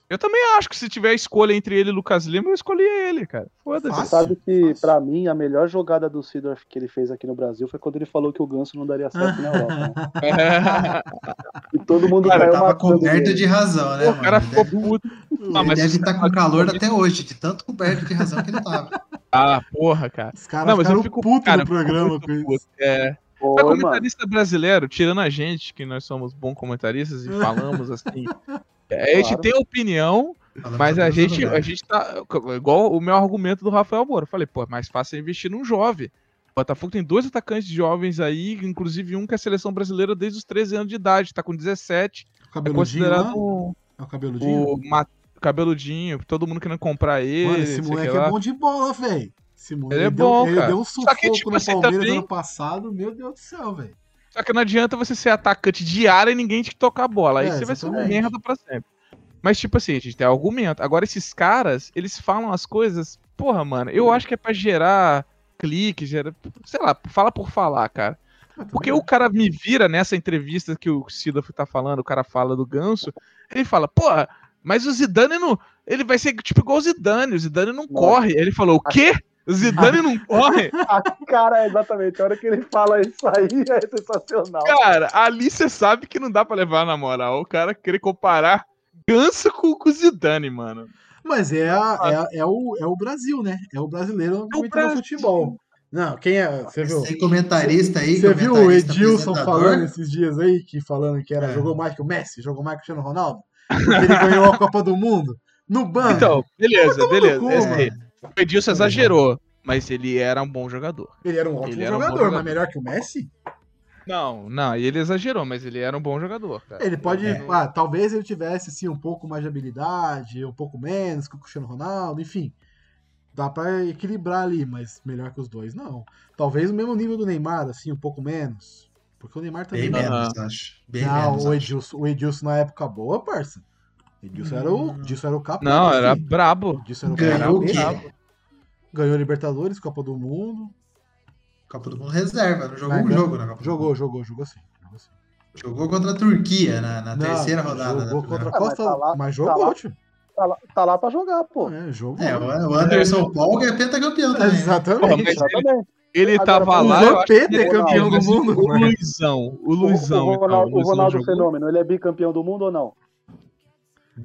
Eu também acho que se tiver escolha entre ele e Lucas Lima, eu escolheria ele, cara. Foda-se. Você sabe que, fácil. pra mim, a melhor jogada do Sidorf que ele fez aqui no Brasil foi quando ele falou que o Ganso não daria certo na Europa. né? E todo mundo Cara, caiu tava coberto ele. de razão, né, o cara ficou deve, puto. ele Ah, mas deve estar caras- com calor até hoje, de tanto coberto de razão que ele tava. Ah, porra, cara. Os caras Não, mas eu fico putos cara, no programa com isso. puto. É, Foi, Mas mano. comentarista brasileiro, tirando a gente, que nós somos bons comentaristas e falamos assim. é, A gente Claro. tem opinião, Falando mas a gente, a lugares. gente tá. Igual o meu argumento do Rafael Moura. Eu falei, pô, é mais fácil é investir num jovem. O Botafogo tem dois atacantes jovens aí, inclusive um que é a seleção brasileira desde os 13 anos de idade, tá com 17. O É cabeludinho lá? considerado um- É o cabeludinho? o ma- cabeludinho, todo mundo querendo comprar ele. Mano, não esse o moleque é bom de bola, velho. Esse moleque Ele é deu, bom, ele cara. deu um Só sufoco que, tipo no assim, Palmeiras também- ano passado, meu Deus do céu, velho. Só que não adianta você ser atacante de área e ninguém te tocar a bola. Aí É, você vai ser uma exatamente. merda pra sempre. Mas, tipo assim, a gente tem argumento. Agora, esses caras, eles falam as coisas. Porra, mano, eu acho que é pra gerar clique, gerar. Sei lá, fala por falar, cara. Porque o cara me vira nessa entrevista que o Sidoff tá falando, o cara fala do ganso, ele fala, porra, mas o Zidane não. Ele vai ser tipo igual o Zidane, o Zidane não Não. corre. Ele falou, o quê? O Zidane não corre. A cara, exatamente. A hora que ele fala isso aí é sensacional. Cara, ali você sabe que não dá pra levar na moral. O cara querer comparar Ganso com, o Zidane, mano. Mas é, a- é, a- é o, é o Brasil, né? É o brasileiro É o comentando Brasil. futebol. Não, quem é. Você viu? Tem comentarista aí. Você viu o Edilson falando esses dias aí, que falando que era É. jogou mais que o Messi, jogou mais que o Cristiano Ronaldo? Porque ele ganhou a Copa do Mundo no banco. Então, beleza, beleza. cu, Esse- mano. O Edilson exagerou, mas ele era um bom jogador. ele era um ótimo ele era um jogador, jogador. mas melhor que o Messi? Não, não, ele exagerou, mas ele era um bom jogador, cara. Ele pode. É. Ah, talvez ele tivesse assim, um pouco mais de habilidade, um pouco menos que o Cristiano Ronaldo, enfim. Dá pra equilibrar ali, mas melhor que os dois, não. Talvez o mesmo nível do Neymar, assim, um pouco menos. Porque o Neymar também. Bem não, menos, acho. Bem não, menos. o, acho. Edilson, o Edilson na época boa, parça. Edilson era o, Edilson era o capitão. Não, era brabo. Edilson era o Ganhou o quê? brabo. Ganhou Libertadores, Copa do Mundo. Copa do Mundo reserva, não jogou Mas um ganhou- jogo na Copa do Jogou, Mundo. jogou, jogou sim. Jogou sim. Jogou contra a Turquia na, na Não, terceira rodada. Jogou contra a. Ah, mas Costa, tá lá- mas tá jogou, lá. tio. Tá lá, tá lá pra jogar, pô. É, jogou. É, o o Anderson Paul é pentacampeão também. né? Exatamente. Mas Exatamente. Ele Agora, tava o lá, que é campeão do Mas mundo. O Luizão, o Luizão, o, o então, Ronaldo, o Luizão Ronaldo jogou? Fenômeno, ele é bicampeão do mundo ou não?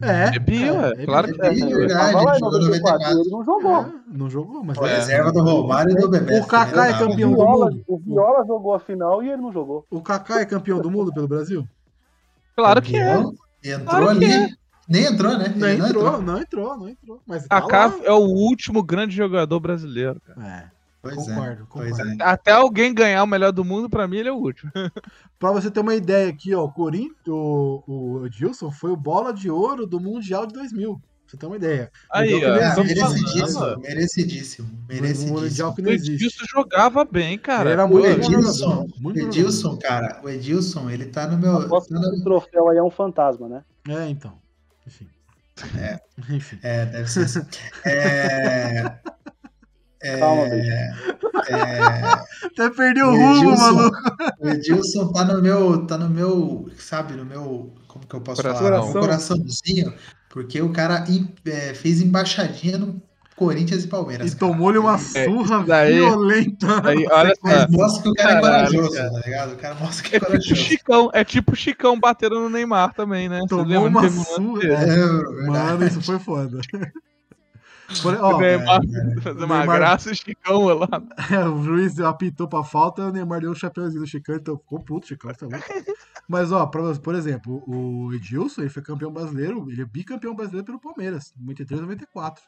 É. É bi, ué, é claro bi. que é. bi, verdade. Tava lá em jogou 94, 94. ele não jogou. É, não jogou, mas Foi É. reserva do Romário e do Bebê. O Kaká é campeão do Viola, mundo. o Viola jogou a final e ele não jogou. O Kaká é campeão do mundo pelo Brasil? Claro que é. Entrou Claro ali. Nem entrou, né? Não Ele entrou, não entrou, não entrou. Mas tá Kaká é o último grande jogador brasileiro, cara. É, Pois concordo, é. Pois concordo. é. Até alguém ganhar o melhor do mundo, pra mim ele é o último. Pra você ter uma ideia aqui, ó, o Corinthians, o, o Edilson foi o bola de ouro do Mundial de 2000. Pra você ter uma ideia. Aí, ó. existe, merecidíssimo, falando. merecidíssimo, Um merecidíssimo. Mundial que O não existe. Edilson jogava bem, cara. Ele era O muito bom Edilson, o muito Edilson, cara, o Edilson, ele tá no meu. Tá no- esse troféu aí é um fantasma, né? É, então. Enfim. É. Enfim. É, deve ser assim. É. É, Calma, bicho. é, Até perdeu o rumo, Edilson- maluco. o Edilson tá no meu, tá no meu, sabe, no meu, como que eu posso falar? Coração. No meu coraçãozinho, porque o cara é, fez embaixadinha no Corinthians e Palmeiras. E tomou-lhe uma surra isso daí- violenta. Aí, olha. Mas mostra que o cara é Caralho, corajoso, cara. tá ligado? O cara mostra que É é tipo o corajoso. Chicão, é tipo o Chicão batendo no Neymar também, né? Tomou uma um surra. desse. É, Mano, isso foi foda. Por- ó, O Neymar é, fazer uma Neymar- graça o Chicão lá. o juiz apitou pra falta, o Neymar deu um chapeuzinho do Chicão, então ficou puto, o Chicão tá louco. Mas, ó, pra- por exemplo, o Edilson, ele foi campeão brasileiro, ele é bicampeão brasileiro pelo Palmeiras, 93 94.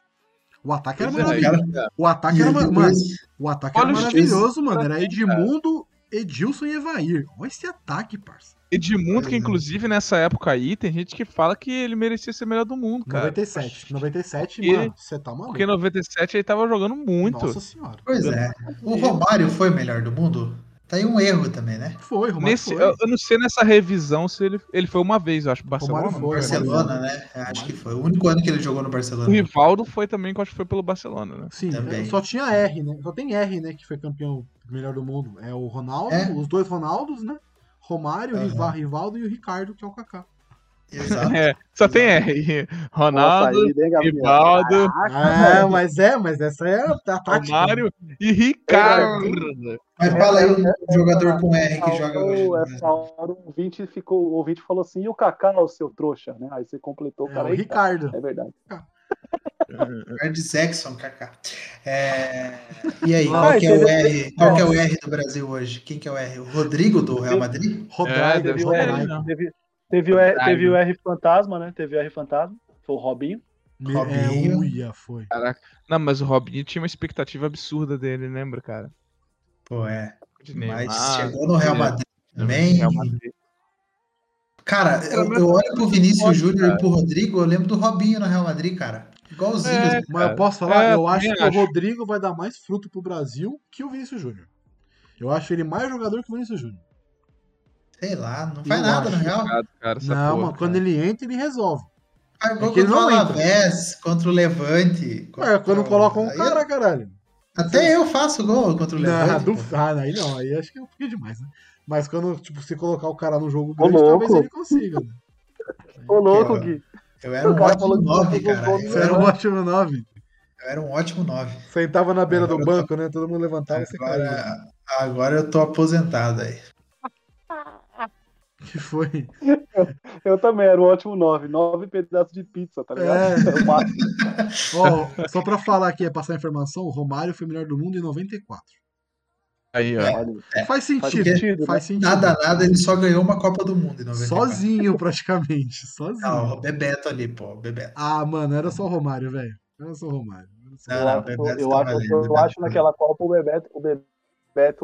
O ataque era é, maravilhoso. O ataque era, mano, o ataque era os maravilhoso, mano. Era Edmundo, Edilson e Evair. Olha esse ataque, parça. Edmundo, que é. inclusive nessa época aí, tem gente que fala que ele merecia ser melhor do mundo, cara. 97. 97, E- mano, você tá maluco. Porque em 97 ele tava jogando muito. Nossa senhora. pois é. O Romário foi o melhor do mundo? Tá aí um erro também, né? Foi, Romário Nesse, foi. eu, eu não sei nessa revisão se ele, ele foi uma vez, eu acho, Barcelona. Romário foi. Barcelona, né? Acho que foi. O único ano que ele jogou no O Barcelona. Rivaldo foi também, que eu acho que foi pelo Barcelona, né? Sim, Também. só tinha R, né? Só tem R, né? Que foi campeão melhor do mundo. É o Ronaldo, É. os dois Ronaldos, né? Romário. Riva- Rivaldo e o Ricardo, que é o Kaká. Exato. É, só tem R. Ronaldo, né? Rivaldo, Ah, mas é, mas essa é a tática. Romário e Ricardo. Mas fala aí um jogador com R que joga hoje. É, Brasil. hora o ouvinte, ficou, o ouvinte falou assim, e o Kaká, o seu trouxa, né? Aí você completou o É cara o aí. Ricardo. É verdade. Red Jackson, Kaká. É, E aí, qual que é o R? Qual que é o R do Brasil hoje? Quem que é o R? O Rodrigo do Real Madrid? Rodrigo, É, Teve teve, o R, teve o R Fantasma, né? Teve o R Fantasma, foi o Robinho. Robinho. É, uia, foi. Não, mas o Robinho tinha uma expectativa absurda dele, lembra, cara? Pô, é. De Mas Neymar, chegou no Real é. Madrid também. Real Madrid. Cara, eu, eu olho pro Vinícius Júnior e pro Rodrigo, eu lembro do Robinho no Real Madrid, cara. Igualzinho. É, assim. Mas eu posso falar, É, eu acho que acho. o Rodrigo vai dar mais fruto pro Brasil que o Vinícius Júnior. Eu acho ele mais jogador que o Vinícius Júnior. Sei lá, não faz nada no Real. Cara, Não, porra, mano, quando ele entra, ele resolve. Faz gol É contra o não. Alavés, contra o Levante. contra É, quando colocam um Aí cara, caralho. eu- Até eu faço gol contra o Não, Levante. do, pô. ah, aí não, aí acho que é um pouquinho demais, né? Mas quando, tipo, se colocar o cara no jogo Ô, grande, louco. talvez ele consiga. Né? Ô, louco, Eu- Gui. Eu era um O cara ótimo falou que 9, jogou cara. Eu Você era um ótimo 9. Eu era um ótimo 9. Sentava na beira do Agora eu banco, né? Todo mundo levantava e você caía. Agora, agora eu tô aposentado aí. Que foi? Eu também era um ótimo 9. 9 pedaços de pizza, tá ligado? É. Ó, só pra falar aqui, é passar a informação, o Romário foi o melhor do mundo em 94. Aí, ó. Olha, Faz sentido. sentido, Faz né? sentido. Nada, nada, ele só ganhou uma Copa do Mundo em 94. Sozinho, praticamente. Sozinho. Não, o Bebeto ali, pô, o Bebeto. Ah, mano, era só o Romário, velho. Era só o Romário. Não, eu não, acho, eu tá acho, valendo, eu Bebeto acho tá naquela Copa o Bebeto, o Bebeto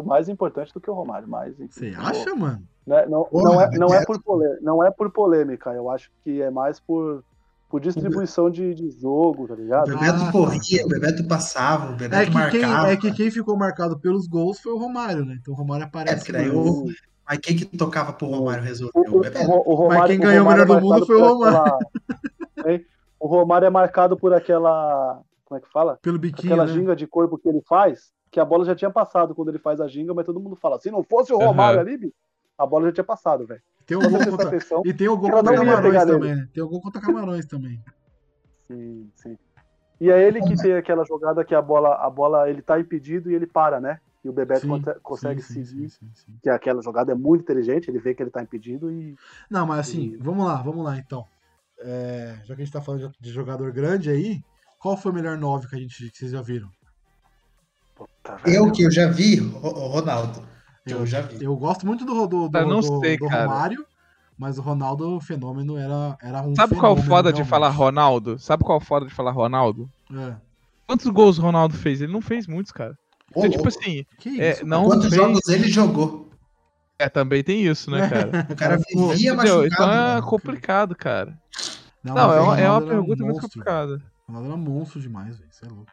mais importante do que o Romário. Mais, enfim, Você pô, acha, mano? né, Não, Porra, não, é, não, é por polêmica, não é por polêmica, eu acho que é mais por, por distribuição de, de jogo, tá O ligado? Bebeto Ah, corria, o Bebeto passava, o Bebeto É que, quem, marcava. é que quem ficou marcado pelos gols foi o Romário, né? Então o Romário É, aparece. porque daí mais. o- Mas quem que tocava pro Romário resolver? O, O o, Bebeto. o, o Romário, quem ganhou o melhor do é mundo foi o Romário. aquela-? O Romário é marcado por aquela. Como é que fala? Pelo biquinho, Aquela né? ginga de corpo que ele faz, que a bola já tinha passado quando ele faz a ginga, mas todo mundo fala: se não fosse o Romário Aham. ali, a bola já tinha passado, velho. Tem gol prestar contra... atenção. E tem o gol contra Camarões também, né? Tem o gol contra Camarões também. Sim, sim. E é ele que tem aquela jogada que a bola, a bola ele tá impedido e ele para, né? E o Bebeto Sim, consegue sim, sim, seguir. sim. Que aquela jogada é muito inteligente, ele vê que ele tá impedido e. Não, mas assim, E- vamos lá, vamos lá então. É, já que a gente tá falando de jogador grande aí, qual foi o melhor 9 que, a gente, que vocês já viram? Puta. Eu que eu já vi, Ronaldo. que Eu, já vi. Eu gosto muito do, do, do, Eu não do- sei, do cara. Romário, mas o Ronaldo, o fenômeno, era, era um Sabe qual é foda de realmente. falar Ronaldo? Sabe qual é o foda de falar Ronaldo? É. Quantos gols o Ronaldo fez? Ele não fez muitos, cara. Ô, Então, tipo assim, Que é, não Quantos fez. jogos ele jogou? É, também tem isso, né, cara? O cara vivia machucado. Então é mano. complicado, cara. Não, Não, é uma, é uma era um pergunta muito complicada. O Ronaldo era monstro demais, velho. Você é louco.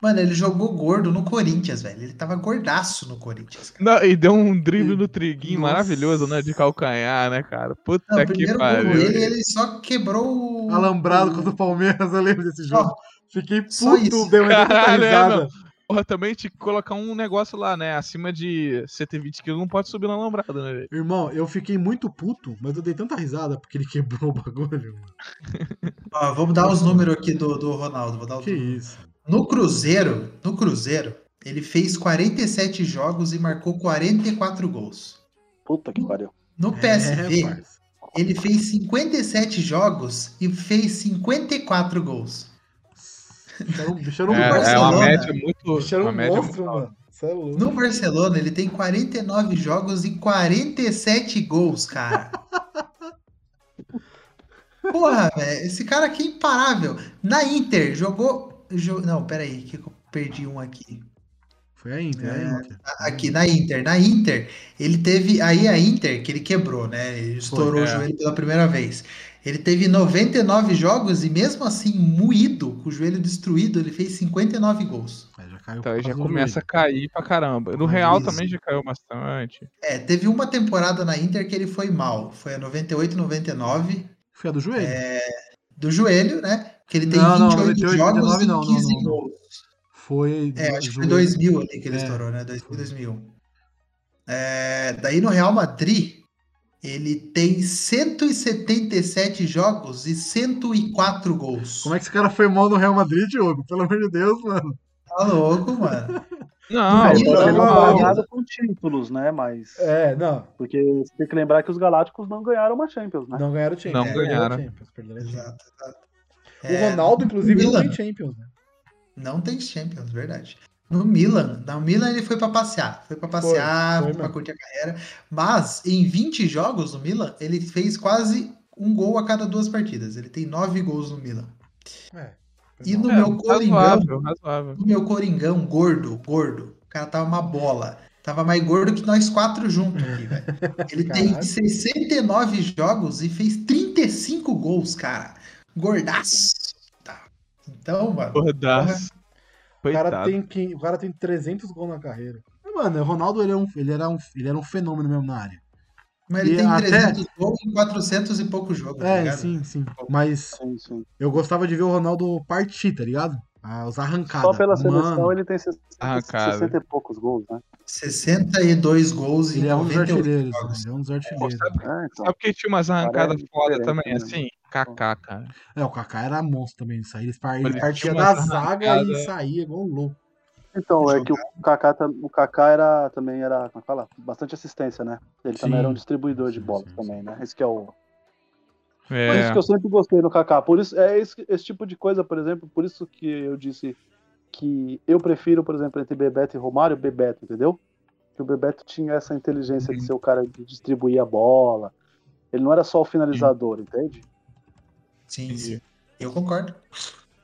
Mano, ele jogou gordo no Corinthians, velho. Ele tava gordaço no Corinthians. cara. Não, e deu um drible no triguinho Nossa. maravilhoso, né? De calcanhar, né, cara? Puta Não, o que primeiro gol pariu. dele, ele só quebrou o. Alambrado contra o Palmeiras, eu lembro desse jogo. Fiquei puto, deu uma Caralho, é, risada. Porra, também tinha que colocar um negócio lá, né? Acima de 120 quilos não pode subir na lambrada, né, velho? Irmão, eu fiquei muito puto, mas eu dei tanta risada porque ele quebrou o bagulho. Mano. Ó, vamos dar os números aqui do, do Ronaldo. Vou dar os Que números. isso. No Cruzeiro, no Cruzeiro, ele fez 47 jogos e marcou 44 gols. Puta que pariu. No PSV, É, ele fez 57 jogos e fez 54 gols. Era um, bicho era um É, é monstro. uma Barcelona. média muito. Bicho era Uma um monstro, muito mano. É. No Barcelona, ele tem 49 jogos e 47 gols, cara. Porra, velho, esse cara aqui é imparável. Na Inter, jogou. jo- Não, peraí, que eu perdi um aqui. Foi a Inter, É, a Inter. Aqui, na Inter. Na Inter, ele teve. Aí a Inter, que ele quebrou, né? Ele estourou Foi, o é. joelho pela primeira vez. Ele teve 99 jogos e, mesmo assim, moído, com o joelho destruído, ele fez 59 gols. É, já caiu Então aí por já começa a cair pra caramba. No Ah, Real isso. também já caiu bastante. É, teve uma temporada na Inter que ele foi mal. Foi a 98, 99, joelho. Foi a do joelho. do joelho, né? Que ele tem Não, não, 28 98, jogos 99 e não, não, 15 não, não. gols. Foi. É, acho que foi joelho. 2000 ali que ele É. estourou, né? 2000, 2001. É, daí no Real Madrid, ele tem 177 jogos e 104 gols. Como é que esse cara foi mal no Real Madrid, Diogo? Pelo amor de Deus, mano. Tá louco, mano. Não, Ele não, não nada com títulos, né? Mas. É, não. Porque você tem que lembrar que os Galácticos não ganharam uma Champions, né? Não ganharam Champions. Não perderam ganharam. Champions, Champions. Exato, exato. O É, Ronaldo, inclusive, não tem Champions, né? Não tem Champions, verdade. No Milan, no Milan ele foi pra passear, foi pra passear, foi pra mesmo. curtir a carreira, mas em 20 jogos no Milan, ele fez quase um gol a cada duas partidas. Ele tem nove gols no Milan. É. E no é, meu Coringão, razoável, razoável. no meu Coringão, gordo, gordo, o cara tava uma bola. Tava mais gordo que nós quatro juntos aqui, velho. Ele tem Caralho. 69 jogos e fez 35 gols, cara. Gordaço. Tá. Então, mano. Gordaço. O cara, tem, que- o cara tem 300 gols na carreira. Mas, Mano, o Ronaldo ele, é um, ele, era um, ele era um fenômeno mesmo na área. Mas ele E tem até- 300 gols em 400 e poucos jogos, tá É, ligado? sim, sim. Mas Sim, sim. eu gostava de ver o Ronaldo partir, tá ligado? Ah, os arrancadas. Só pela seleção Mano, ele tem 60, Arrancada. 60 e poucos gols, né? 62 gols em ele é um dos 98 artilheiros. jogos. Ele é um dos artilheiros. sabe- É, então. Sabe que tinha umas arrancadas é foda diferente, também, né? assim? Kaká, cara. É, o Kaká era monstro também. Isso aí. Ele par- Ele ele partia da zaga e saía igual um louco. Então, é que o Kaká, o Kaká era, também era, como é que fala? Bastante assistência, né? Ele também Sim. era um distribuidor de bola sim, também, né? Esse que é o. Por É. isso que eu sempre gostei do Kaká. Por isso, é esse, esse tipo de coisa, por exemplo, por isso que eu disse que eu prefiro, por exemplo, entre Bebeto e Romário, Bebeto, entendeu? Que o Bebeto tinha essa inteligência de ser o cara de distribuir a bola. Ele não era só o finalizador, entende? Sim, sim. Eu concordo.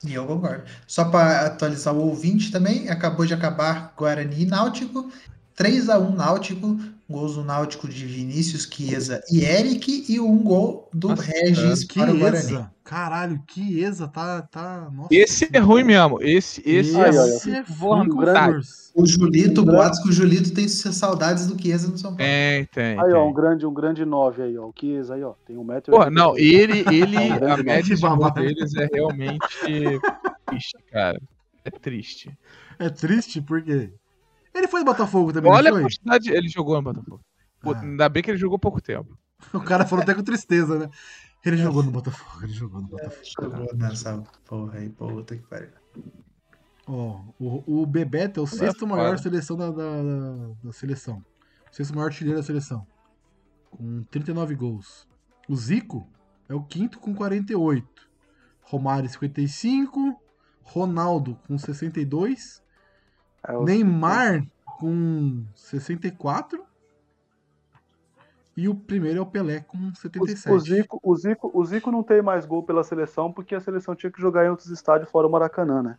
E eu concordo. Só para atualizar o ouvinte também, acabou de acabar Guarani e Náutico. 3 a 1 Náutico. Gols do Náutico de Vinícius, Chiesa e Eric. E um gol do Nossa, Regis Que para o Guarani. Caralho, que Eza. Tá. tá... Nossa, Esse é ruim mesmo. Esse, esse, olha, Esse é ruim. O Julito, Um boatos que o Julito tem suas saudades do Chiesa no São Paulo. Tem, tem. Aí, ó, um tem. grande, um grande 9 aí, ó. O Chiesa aí, ó. Tem um metro e Porra, não, ele, ele, É um a média de deles é realmente triste, cara. É triste. É triste porque. Ele foi do Botafogo também, Olha a não foi? quantidade. Ele jogou no Botafogo. Pô, Ah. Ainda bem que ele jogou pouco tempo. O cara falou até com tristeza, né? Ele jogou no Botafogo, ele jogou no Botafogo. Jogou nessa porra aí, puta que pariu. Ó, o, o Bebeto é o sexto foda. maior seleção da, da, da- da seleção. O sexto maior artilheiro da seleção. Com 39 gols. O Zico é o quinto com 48. Romário 55. Ronaldo com 62. É, Neymar com 64. E o primeiro é o Pelé com O, 77. o Zico, o, Zico, o Zico não tem mais gol pela seleção porque a seleção tinha que jogar em outros estádios fora o Maracanã, né?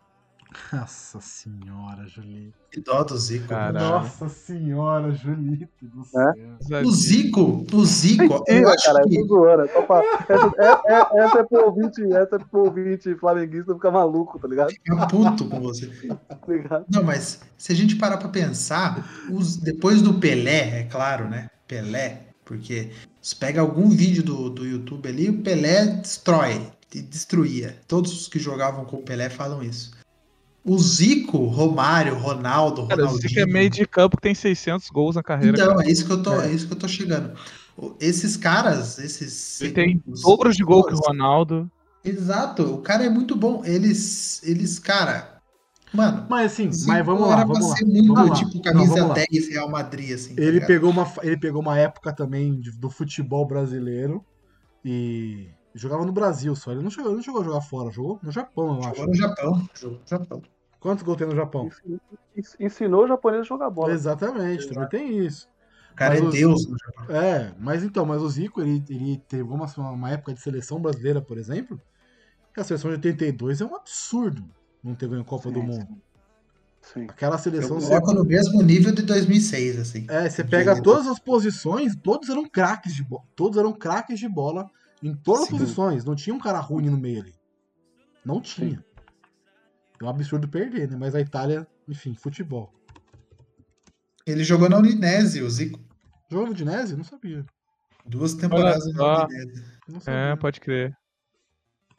Nossa senhora, Julito. Que dó do Zico. Caralho. Nossa senhora, Julito do É? céu. O Zico, o Zico, eu acho cara, que zoando. é só pra- Essa, é, é- essa é pro ouvinte, essa é pro ouvinte flamenguista ficar maluco, tá ligado? fica puto com você. Tá ligado? Não, mas se a gente parar pra pensar, os- depois do Pelé, é claro, né? Pelé, porque se pega algum vídeo do, do YouTube ali, o Pelé destrói, de- destruía. Todos os que jogavam com o Pelé falam isso. O Zico, Romário, Ronaldo, Cara, o. Zico é meio de campo que tem 600 gols na carreira. Então, cara. é isso que eu tô, é isso que eu tô chegando. Esses caras, esses Ele tem dobros de gol que o Ronaldo. Exato, o cara é muito bom. Eles, eles, cara, mano, Mas assim, Zico mas vamos lá, era vamos pra lá. ser muito vamos lá. tipo Não, camisa vamos lá. 10 Real Madrid, assim. tá Ele ligado? pegou, uma, ele pegou uma época também de- do futebol brasileiro e jogava no Brasil só. Ele não chegou, ele não chegou a jogar fora, jogou no Japão, eu acho. Jogou no Japão. Jogou no Japão. Quantos gols tem no Japão? Ens- Ensinou o japonês a jogar bola. Exatamente, também tem isso. O cara Mas é os- Deus no Japão. É, mas então, mas o Zico, ele, ele teve uma, uma época de seleção brasileira, por exemplo, que a seleção de 82 é um absurdo não ter ganho Copa do Sim, Mundo. Sim. Aquela Eu seleção, você, coloco no mesmo nível de 2006, assim. é, você pega todas as posições, todos eram craques de bola. Todos eram craques de bola em todas Sim. as posições. Não tinha um cara ruim no meio ali. Não tinha. É um absurdo perder, né? Mas a Itália, enfim, futebol. Ele jogou na Udinese, o Zico. Jogou no Udinese? Não sabia. Duas temporadas na. Udinese. É, pode crer.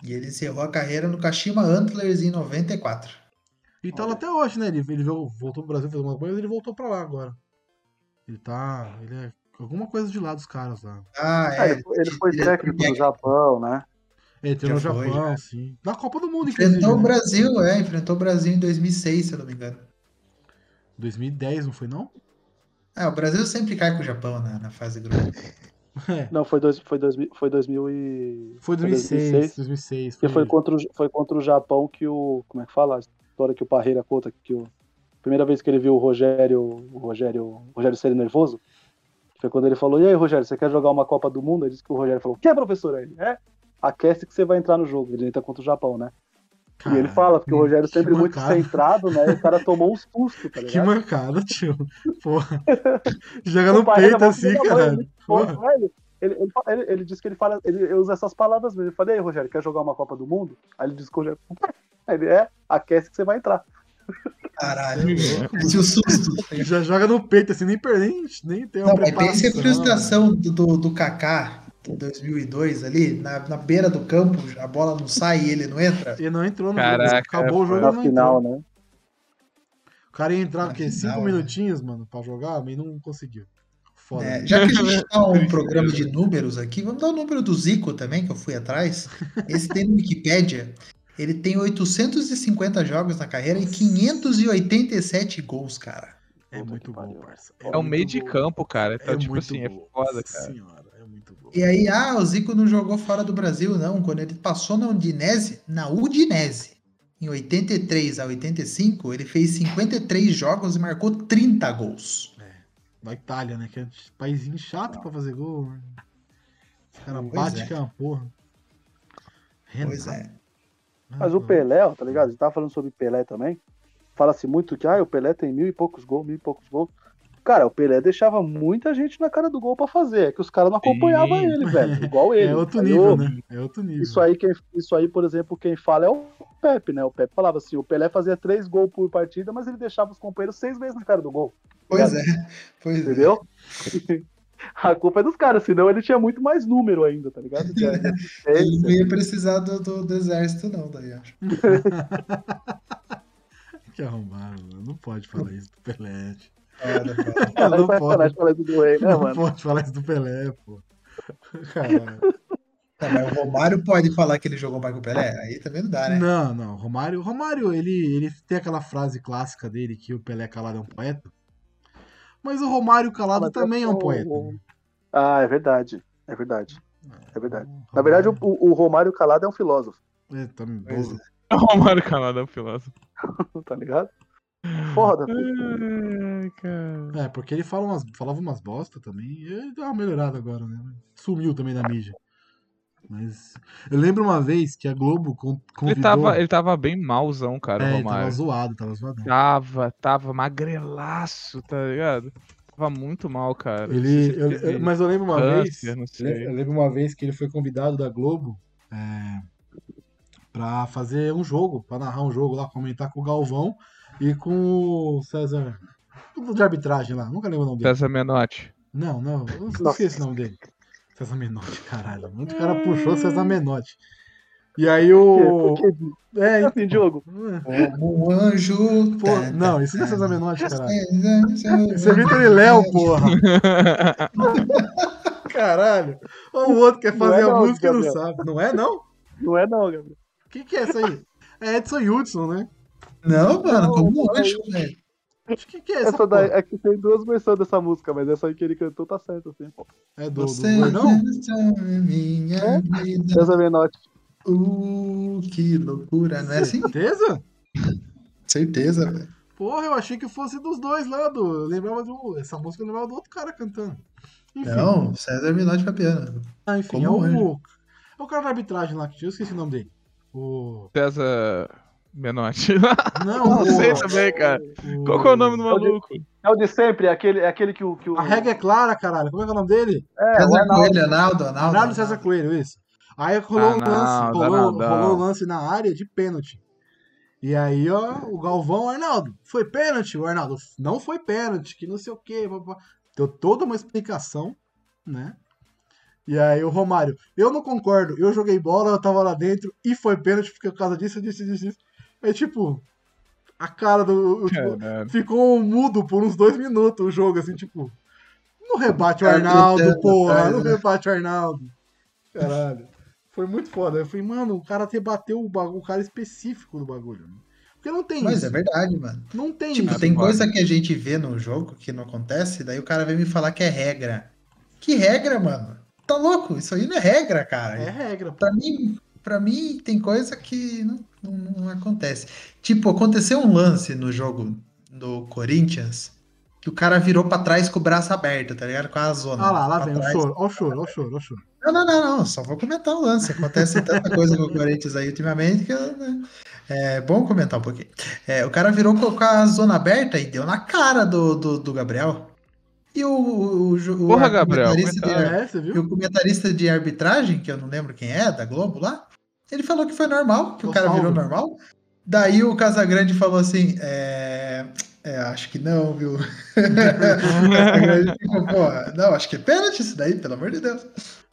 E ele encerrou a carreira no Kashima Antlers em 94. E tá lá até hoje, né? Ele, ele voltou pro Brasil fazer umas coisas, ele voltou pra lá agora. Ele tá. Ele é alguma coisa de lá dos caras lá. Ah, É, é. ele, foi- ele foi ele é técnico no Japão, né? Ele treinou no foi, Japão, já. sim. Na Copa do Mundo, inclusive. Enfrentou o Né? Brasil, é. Enfrentou o Brasil em 2006, se eu não me engano. 2010, não foi não? É, o Brasil sempre cai com o Japão na, na fase grupo. É. Não, foi, dois, foi, dois, foi 2000 e... Foi 2006. 2006. Porque foi contra, o, foi contra o Japão que o... Como é que fala? A história que o Parreira conta que o... Primeira vez que ele viu o Rogério... O Rogério... O Rogério ser nervoso. Foi quando ele falou, e aí, Rogério, você quer jogar uma Copa do Mundo? Ele disse que o Rogério falou, que professor? Ele, é, aquece que você vai entrar no jogo. Ele entra contra o Japão, né? e ele fala, porque o Rogério que sempre muito centrado, né? E o cara tomou uns sustos, tá Que ligado? mancada, tio. Porra. Joga no peito é mó assim, cara. ele- Porra. Velho, Ele, ele, ele, ele disse que ele fala, ele usa essas palavras mesmo. Eu falei, aí, Rogério, quer jogar uma Copa do Mundo? Aí ele disse que o Rogério. Aí ele é, aquece que você vai entrar. Caralho. Esse é o susto. Já joga no peito assim, nem, per- nem, nem tem uma Não, mas pensa a frustração do, do, do Kaká 2002 ali, na, na beira do campo, a bola não sai e ele não entra. Ele não entrou no Caraca, jogo. Acabou o jogo, Na não final, entrou. né? O cara ia entrar, quê? final, Cinco né? minutinhos, mano, pra jogar, mas não conseguiu. Foda. É, já que a gente tá um programa de números aqui, vamos dar o número do Zico também, que eu fui atrás. Esse tem no Wikipedia. Ele tem 850 jogos na carreira e 587 gols, cara. É muito bom, parça. É É o muito meio de bom. campo, cara. Então, É tipo muito assim, é bom. foda, cara. Senhora, é muito bom. E aí, ah, o Zico não jogou fora do Brasil, não. Quando ele passou na Udinese, na Udinese, em 83 a 85, ele fez 53 jogos e marcou 30 gols. Da Itália, né? Que é um paísinho chato pra fazer gol. Né? Os caras batem é. que é uma porra. Pois é. Mas o Pelé, ó, tá ligado? A gente tava falando sobre Pelé também. Fala-se muito que ah, o Pelé tem mil e poucos gols, mil e poucos gols. Cara, o Pelé deixava muita gente na cara do gol pra fazer. É que os caras não acompanhavam ele, velho. Igual ele. É outro nível, eu- né? É outro nível. Isso aí, quem, isso aí, por exemplo, quem fala é o Pepe, né? O Pepe falava assim: o Pelé fazia três gols por partida, mas ele deixava os companheiros seis vezes na cara do gol. Pois é. Pois é. Entendeu? A culpa é dos caras, senão ele tinha muito mais número ainda, tá ligado? Tinha Ele não ia precisar do, do, do exército, não, daí acho. Que arrumado, mano. Não pode falar isso do Pelé. Foda, foda. Cara, Não é sacanagem falar isso do rei, né, Não mano? pode falar isso do Pelé, pô. Caralho. Tá, mas o Romário pode falar que ele jogou mais que o Pelé? Aí também não dá, né? Não, não. Romário, Romário ele, ele tem aquela frase clássica dele que o Pelé calado é um poeta. Mas o Romário calado Mas também é um poeta. Ah, é verdade. É verdade. É verdade. Na verdade, o, o Romário Calado é um filósofo, É, também, Pois boa. O Romário Calado é um filósofo. tá ligado? Foda. Ai, cara. É, porque ele fala umas, falava umas bosta também. E ele deu uma melhorada agora, né? Sumiu também da mídia. Mas eu lembro uma vez que a Globo con- convidou. Ele tava, ele tava bem malzão, cara, é, o ele tava zoado, tava zoadão. Tava, tava magrelaço, tá ligado? Tava muito mal, cara. Ele, se eu- eu- mas eu lembro uma câncer, vez. Eu sei. lembro uma vez que ele foi convidado da Globo é, pra fazer um jogo, pra narrar um jogo lá, comentar com o Galvão e com o César. De arbitragem lá, nunca lembro o nome dele. César Menotti. Não, não, eu não esqueci o nome dele. César Menotti, caralho. Muito cara puxou César Menotti. E aí o. Por que É, assim, Diogo? Como um anjo. Pô, tá, não, tá, isso não é tá. César Menotti, caralho. Isso é Vitor e Léo, porra. Caralho. Olha o outro quer Não fazer é a não, música e não sabe. Não é, não? Não é não, Gabriel. O que, que é isso aí? É Edson Hudson, né? Não, mano, como um Não, anjo, velho. O que, que é essa, Essa daí, é que tem duas versões dessa música, mas essa aí que ele cantou tá certo, assim, pô. É do, do Você Gordão? é minha É? vida. César Menotti. Uh, que loucura, não é assim? Certeza? Certeza, velho. Porra, eu achei que fosse dos dois lá. Do... Eu lembrava do. Essa música eu lembrava do outro cara cantando. Enfim, Não, César Minotti Fabiano. ah, enfim como é, o... anjo. é o cara da arbitragem lá, que eu esqueci o nome dele. O. César Menotti. Não, Não o- sei também, cara. Qual que é o nome do maluco? É o de sempre, é aquele, é aquele que o. Que o... A regra é clara, caralho. Como é que é o nome dele? É, o César Arnaldo. Coelho, Arnaldo, Arnaldo. Arnaldo César Coelho, isso. Aí rolou um lance, Arnaldo, rolou, rolou lance na área de pênalti. E aí, ó, o Galvão, Arnaldo, foi pênalti? O Arnaldo, não foi pênalti, que não sei o quê. papá. Deu toda uma explicação, né? E aí o Romário, eu não concordo, eu joguei bola, eu tava lá dentro e foi pênalti porque por causa disso, disso, disso, disso. É tipo, a cara do. tipo, ficou mudo por uns dois minutos o jogo, assim, tipo. Não rebate o Arnaldo, porra. atrás, Não né? rebate o Arnaldo. Caralho. Foi muito foda. Eu falei, mano, o cara rebateu o, bagulho, o cara específico do bagulho. né? Porque não tem Mas isso. é verdade, mano. Não tem Tipo, isso. tem coisa que a gente vê no jogo que não acontece, daí o cara vem me falar que é regra. Que regra, mano? Tá louco? Isso aí não é regra, cara. É regra. pô. Pra mim, pra mim tem coisa que não, não, não acontece. Tipo, aconteceu um lance no jogo do Corinthians que o cara virou pra trás com o braço aberto, tá ligado? Com a zona. Ah lá, lá vem o trás. choro. Ó o choro, ó o choro, ó o choro. Não, não, não, não. Só vou comentar o lance. Acontece tanta coisa com o Corinthians aí ultimamente que eu, né, é bom comentar um pouquinho. É, o cara virou com a zona aberta e deu na cara do, do, do Gabriel. E o, o, o, o Porra, Gabriel, comentarista de. É, e o comentarista de arbitragem, que eu não lembro quem é, da Globo lá, ele falou que foi normal, que o Ô, cara virou normal. Daí o Casagrande falou assim: é, é, acho que não, viu? o Casagrande ficou, pô, não, acho que é pênalti isso daí, pelo amor de Deus.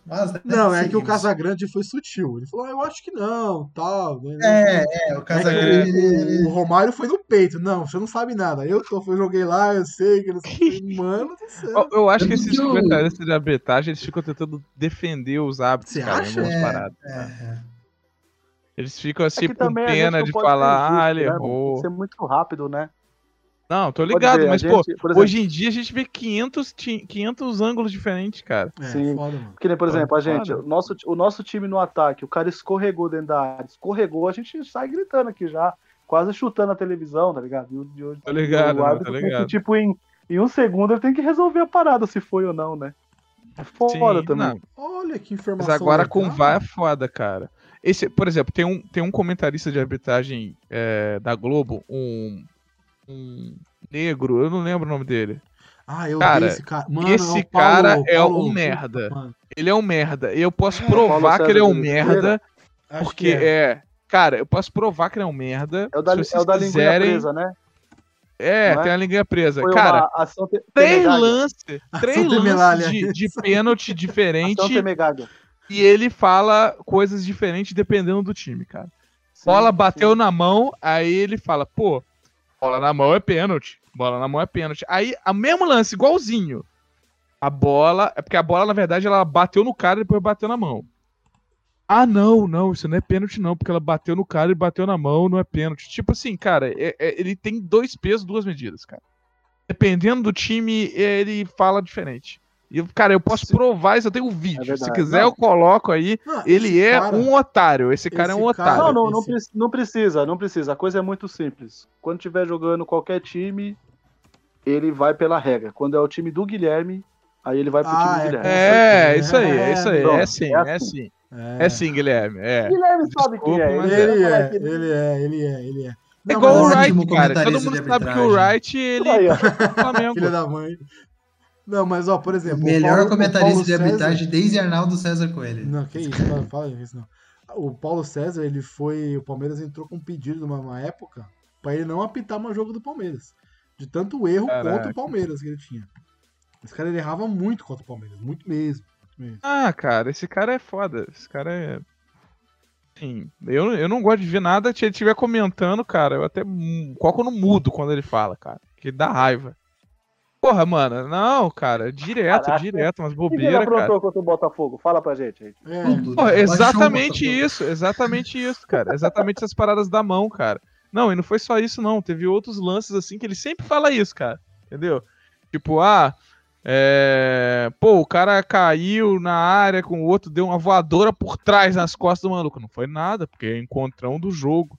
Mas, né, Não, é que o. Casagrande foi sutil. Ele falou, ah, eu acho que não, tal. né? É, é, o Casagrande. É o, o Romário foi no peito. Não, você não sabe nada. Eu, tô, eu joguei lá, eu sei que eles. Mano do céu. Eu, eu acho que esses que o- comentaristas de arbitragem, eles ficam tentando defender os hábitos, Você cara, acha? É, paradas. é, é. Eles ficam assim É gente pena de falar, injusto, ah, ele né, errou. que ser muito rápido, né? Não, tô ligado, mas, pô, gente, por exemplo, hoje em dia a gente vê 500, ti- 500 ângulos diferentes, cara. É, Sim. foda, mano. Que nem, por Pô, exemplo, a foda. gente, o nosso, o nosso time no ataque, o cara escorregou dentro da área, escorregou, a gente sai gritando aqui já, quase chutando a televisão, tá ligado? E e Tô ligado, o mano, árbitro tô tem que, ligado. tipo, em, em um segundo ele tem que resolver a parada, se foi ou não, né? É foda Sim, também. não, Olha que informação. Mas agora com legal. VAR é foda, cara. Esse, por exemplo, tem um, tem um comentarista de arbitragem é, da Globo, um, um negro, eu não lembro o nome dele. Ah, eu Cara, vi esse cara. Mano, esse é Paulo- cara é Paulo- um merda. Mano, Ele é um merda. E eu posso Paulo provar que ele é um merda, acho porque que é. Cara, eu posso provar que ele é um merda. É o da, é o da linguinha quiserem. presa, né? É, é? tem a linguinha presa. Foi cara, te, três lances, três lances de, de pênalti diferente. E ele fala coisas diferentes dependendo do time, cara. Sim, Bola bateu sim. na mão, aí ele fala, pô, bola na mão é pênalti. Bola na mão é pênalti. Aí, a mesmo lance, igualzinho. A bola, é porque a bola, na verdade, ela bateu no cara e depois bateu na mão. Ah, não, não, isso não é pênalti, não, porque ela bateu no cara e bateu na mão, não é pênalti. Tipo assim, cara, é- é- ele tem dois pesos, duas medidas, cara. Dependendo do time, ele fala diferente. E, eu- cara, eu posso Sim. provar isso, eu tenho um vídeo. Se verdade. quiser, Não. eu coloco aí. Não, Ele esse é cara- um otário. Esse cara é um esse cara- otário. Não, não, não, esse- não precisa, não precisa. A coisa é muito simples. Quando tiver jogando qualquer time, ele vai pela regra. Quando é o time do Guilherme, aí ele vai pro Ah, time do é, Guilherme. É, isso aí, é isso aí. É sim, é é assim. sim. É, É sim, Guilherme. É. Guilherme sabe quem é. Desculpa, mas vai Ele é, que ele é, ele é, ele é. É Não, igual mas o Wright, cara. Todo mundo sabe que o. Wright, ele é. Filha da mãe. Não, mas ó, por exemplo. o Melhor Paulo- o comentarista Paulo de César- arbitragem desde Arnaldo César Coelho. Não, que isso, fala, fala isso não. O Paulo César, ele foi. O Palmeiras entrou com um pedido numa, numa época pra ele não apitar mais jogo do Palmeiras. De tanto erro Caraca. contra o Palmeiras que ele tinha. Esse cara ele errava muito contra o Palmeiras, muito mesmo. muito mesmo. Ah, cara, esse cara é foda. Esse cara é. Enfim, eu, eu não gosto de ver nada. Se ele estiver comentando, cara, eu até coloco no mudo quando ele fala, cara. Que dá raiva. Porra, mano, não, cara, direto, Caraca. direto, umas bobeiras, cara. aprontou contra o Botafogo? Fala pra gente aí. É, Ela exatamente isso, exatamente isso, cara. Exatamente essas paradas da mão, cara. Não, e não foi só isso, não. Teve outros lances assim que ele sempre fala isso, cara. Entendeu? Tipo, ah, é... pô, o cara caiu na área com o outro, deu uma voadora por trás nas costas do maluco. Não foi nada, porque é encontrão do jogo.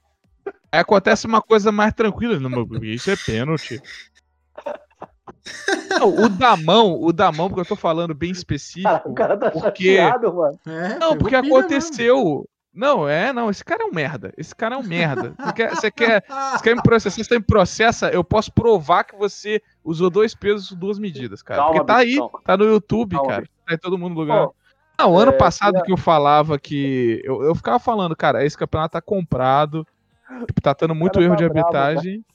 Aí acontece uma coisa mais tranquila. Não, isso é pênalti. Não, o da mão, o da mão, porque eu tô falando bem específico. Cara, o cara tá porque- chateado, mano. é, Não, porque pilha mesmo. aconteceu. Não, é, não, esse cara é um merda. Esse cara é um merda. Você quer, você quer, você quer me processar? Você me processa, eu posso provar que você usou dois pesos e duas medidas, cara. Calma, porque tá aí, calma. tá no YouTube, Calma, cara. Tá em todo mundo lugar. Ó, não, ano é, passado tinha- que eu falava que. Eu, eu ficava falando, cara, esse campeonato tá comprado. Tipo, tá tendo muito erro tá de bravo, arbitragem. Cara,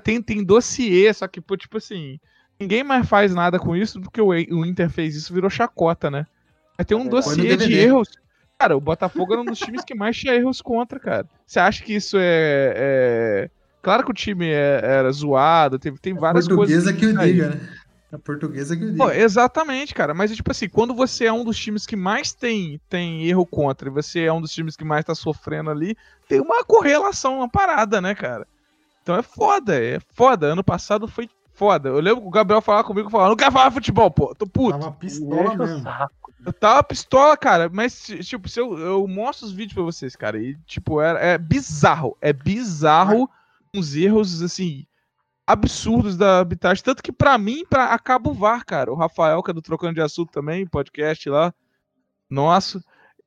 tem, tem dossiê, só que, pô, tipo assim. Ninguém mais faz nada com isso porque o, o Inter fez isso virou chacota, né? Mas tem um É, dossiê de erros. Cara, o Botafogo era um dos times que mais tinha erros contra, cara. Você acha que isso é. é- Claro que o time é- era zoado, teve, tem várias Portuguesa coisas. que o aí. diga, né? A portuguesa que o Pô, diga. exatamente, cara. Mas, tipo assim, quando você é um dos times que mais tem, tem erro contra e você é um dos times que mais tá sofrendo ali, tem uma correlação, uma parada, né, cara? Então é foda, é foda. Ano passado foi foda. Eu lembro que o Gabriel falava comigo e falava, não quero falar futebol, pô, tô puto. Tava pistola mesmo. saco. Eu tava pistola, cara, mas, tipo, se eu, eu mostro os vídeos pra vocês, cara, e, tipo, é, é bizarro. É bizarro uns erros, assim, absurdos da arbitragem. Tanto que, pra mim, pra, acaba o VAR, cara. O Rafael, que é do Trocando de Assunto também, podcast lá, nosso,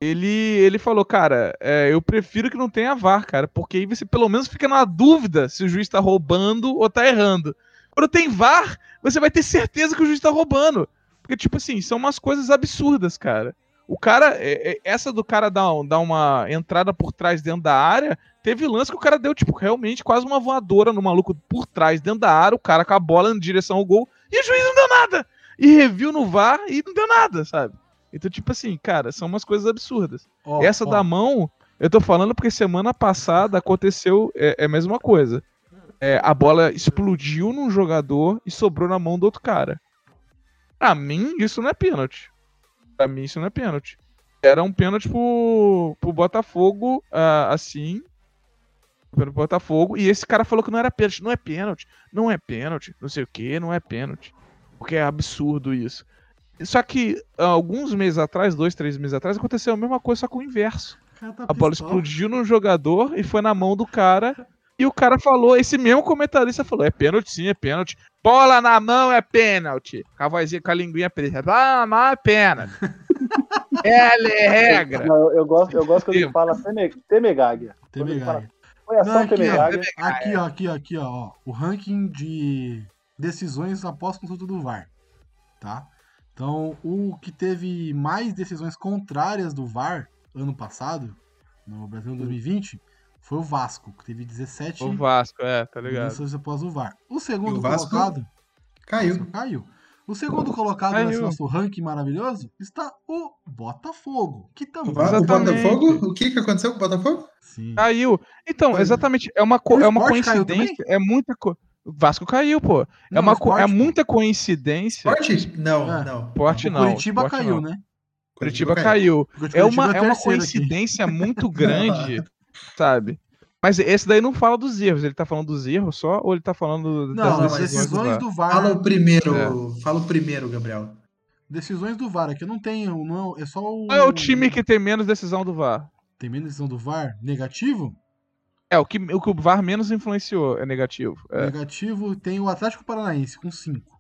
ele, ele falou, cara, é, eu prefiro que não tenha VAR, cara, porque aí você pelo menos fica na dúvida se o juiz tá roubando ou tá errando. Quando tem VAR, você vai ter certeza que o juiz tá roubando. Porque, tipo assim, são umas coisas absurdas, cara. O cara, é- é- essa do cara dar, dar uma entrada por trás dentro da área, teve lance que o cara deu, tipo, realmente quase uma voadora no maluco por trás dentro da área, o cara com a bola em direção ao gol, e o juiz não deu nada. E reviu no VAR e não deu nada, sabe? Então, tipo assim, cara, são umas coisas absurdas. Ó, Essa ó, da mão, eu tô falando porque semana passada aconteceu é, é a mesma coisa. É, a bola explodiu num jogador e sobrou na mão do outro cara. Pra mim, isso não é pênalti. Pra mim, isso não é pênalti. Era um pênalti pro, pro Botafogo, ah, assim. Pro Botafogo. E esse cara falou que não era pênalti. Não é pênalti. Não é pênalti. Não sei o que, não é pênalti. Porque é absurdo isso. Só que alguns meses atrás, dois, três meses atrás, aconteceu a mesma coisa, só com o inverso. tá A bola pistola. explodiu no jogador e foi na mão do cara. E o cara falou, esse mesmo comentarista falou: é pênalti sim, é pênalti. Bola na mão é pênalti. Com a vozinha, com a linguinha preta. Bola na mão é pênalti. Ela é regra. Não, eu, eu gosto, eu gosto quando ele fala teme, temegáguia. Quando ele fala, Temerária. Foi ação aqui, ó, aqui, ó, aqui, ó, aqui, ó, ó. O ranking de decisões após consulta do VAR. Tá? Então, o que teve mais decisões contrárias do VAR ano passado, no Brasil 2020, foi o Vasco, que teve 17 O Vasco, é, tá ligado? decisões após o VAR. O segundo o Vasco colocado Caiu. caiu. O segundo colocado Caiu. nesse nosso ranking maravilhoso está o Botafogo, que O, também. Va- o Exatamente. Botafogo? O que, que aconteceu com o Botafogo? Sim. Caiu. Então, é. exatamente, é uma, co- O é uma coincidência. É muita co... O Vasco caiu, pô. É, Não, uma co- é muita coincidência. Forte? Não, É. não. Sport O não. Curitiba caiu, não. né? Curitiba caiu. Porque o É Curitiba uma, o é uma terceiro aqui. coincidência muito grande, sabe? Mas esse daí não fala dos erros. Ele tá falando dos erros só ou ele tá falando Não, não, as mas decisões do VAR. Fala o primeiro, É. fala o primeiro, Gabriel. Decisões do VAR, aqui eu não tenho, não, é só o. Qual é o time que tem menos decisão do VAR? Tem menos decisão do VAR? Negativo? É, o que o, que o VAR menos influenciou é negativo. É. Negativo tem o Atlético Paranaense com 5.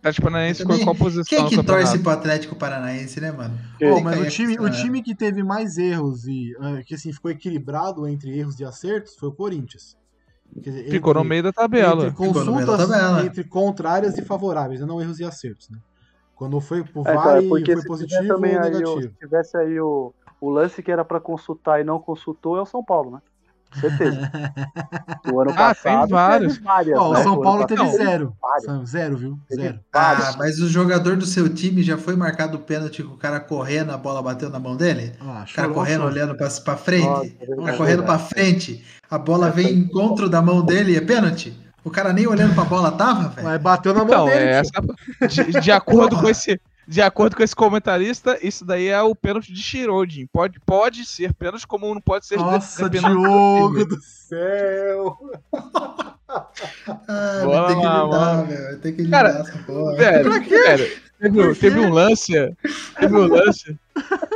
Tá tipo Paranaense com qual posição Quem é que torce pro Atlético Paranaense, né, mano? Que- Pô, mas o time, o time que teve mais erros e eh, que assim ficou equilibrado entre erros e acertos foi o Corinthians. Quer dizer, Ficou no entre- meio da tabela. Entre Ficou no meio da consultas tabela. entre contrárias e favoráveis, né? não erros e acertos, né? Quando foi pro É, VAR cara, e porque foi positivo ou também aí, o, negativo. se tivesse aí o, o lance que era pra consultar e não consultou é o São Paulo, né? Certeza. O ano Ah, tem passado vários. teve várias, Ó, o né? São ano Paulo teve passado zero. várias. São- Zero, viu? Zero. Ah, mas o jogador do seu time já foi marcado o pênalti com o cara correndo, a bola bateu na mão dele? Ah, O cara correndo, chorou. olhando pra, pra frente. Nossa, O é cara correndo pra frente, a bola vem em encontro da mão dele, é pênalti? O cara nem olhando pra bola tava, velho? Mas bateu na mão Então, dele. é essa, de, de acordo com esse, de acordo com esse comentarista, isso daí é o pênalti de Shirodin. Pode, pode ser pênalti, como não pode ser Nossa, do Diogo do céu. Ah, Bola vai ter que na lidar, velho. Vai ter que Cara, lidar essa porra. Velho, velho, teve, Por teve quê? um lance, teve um lance,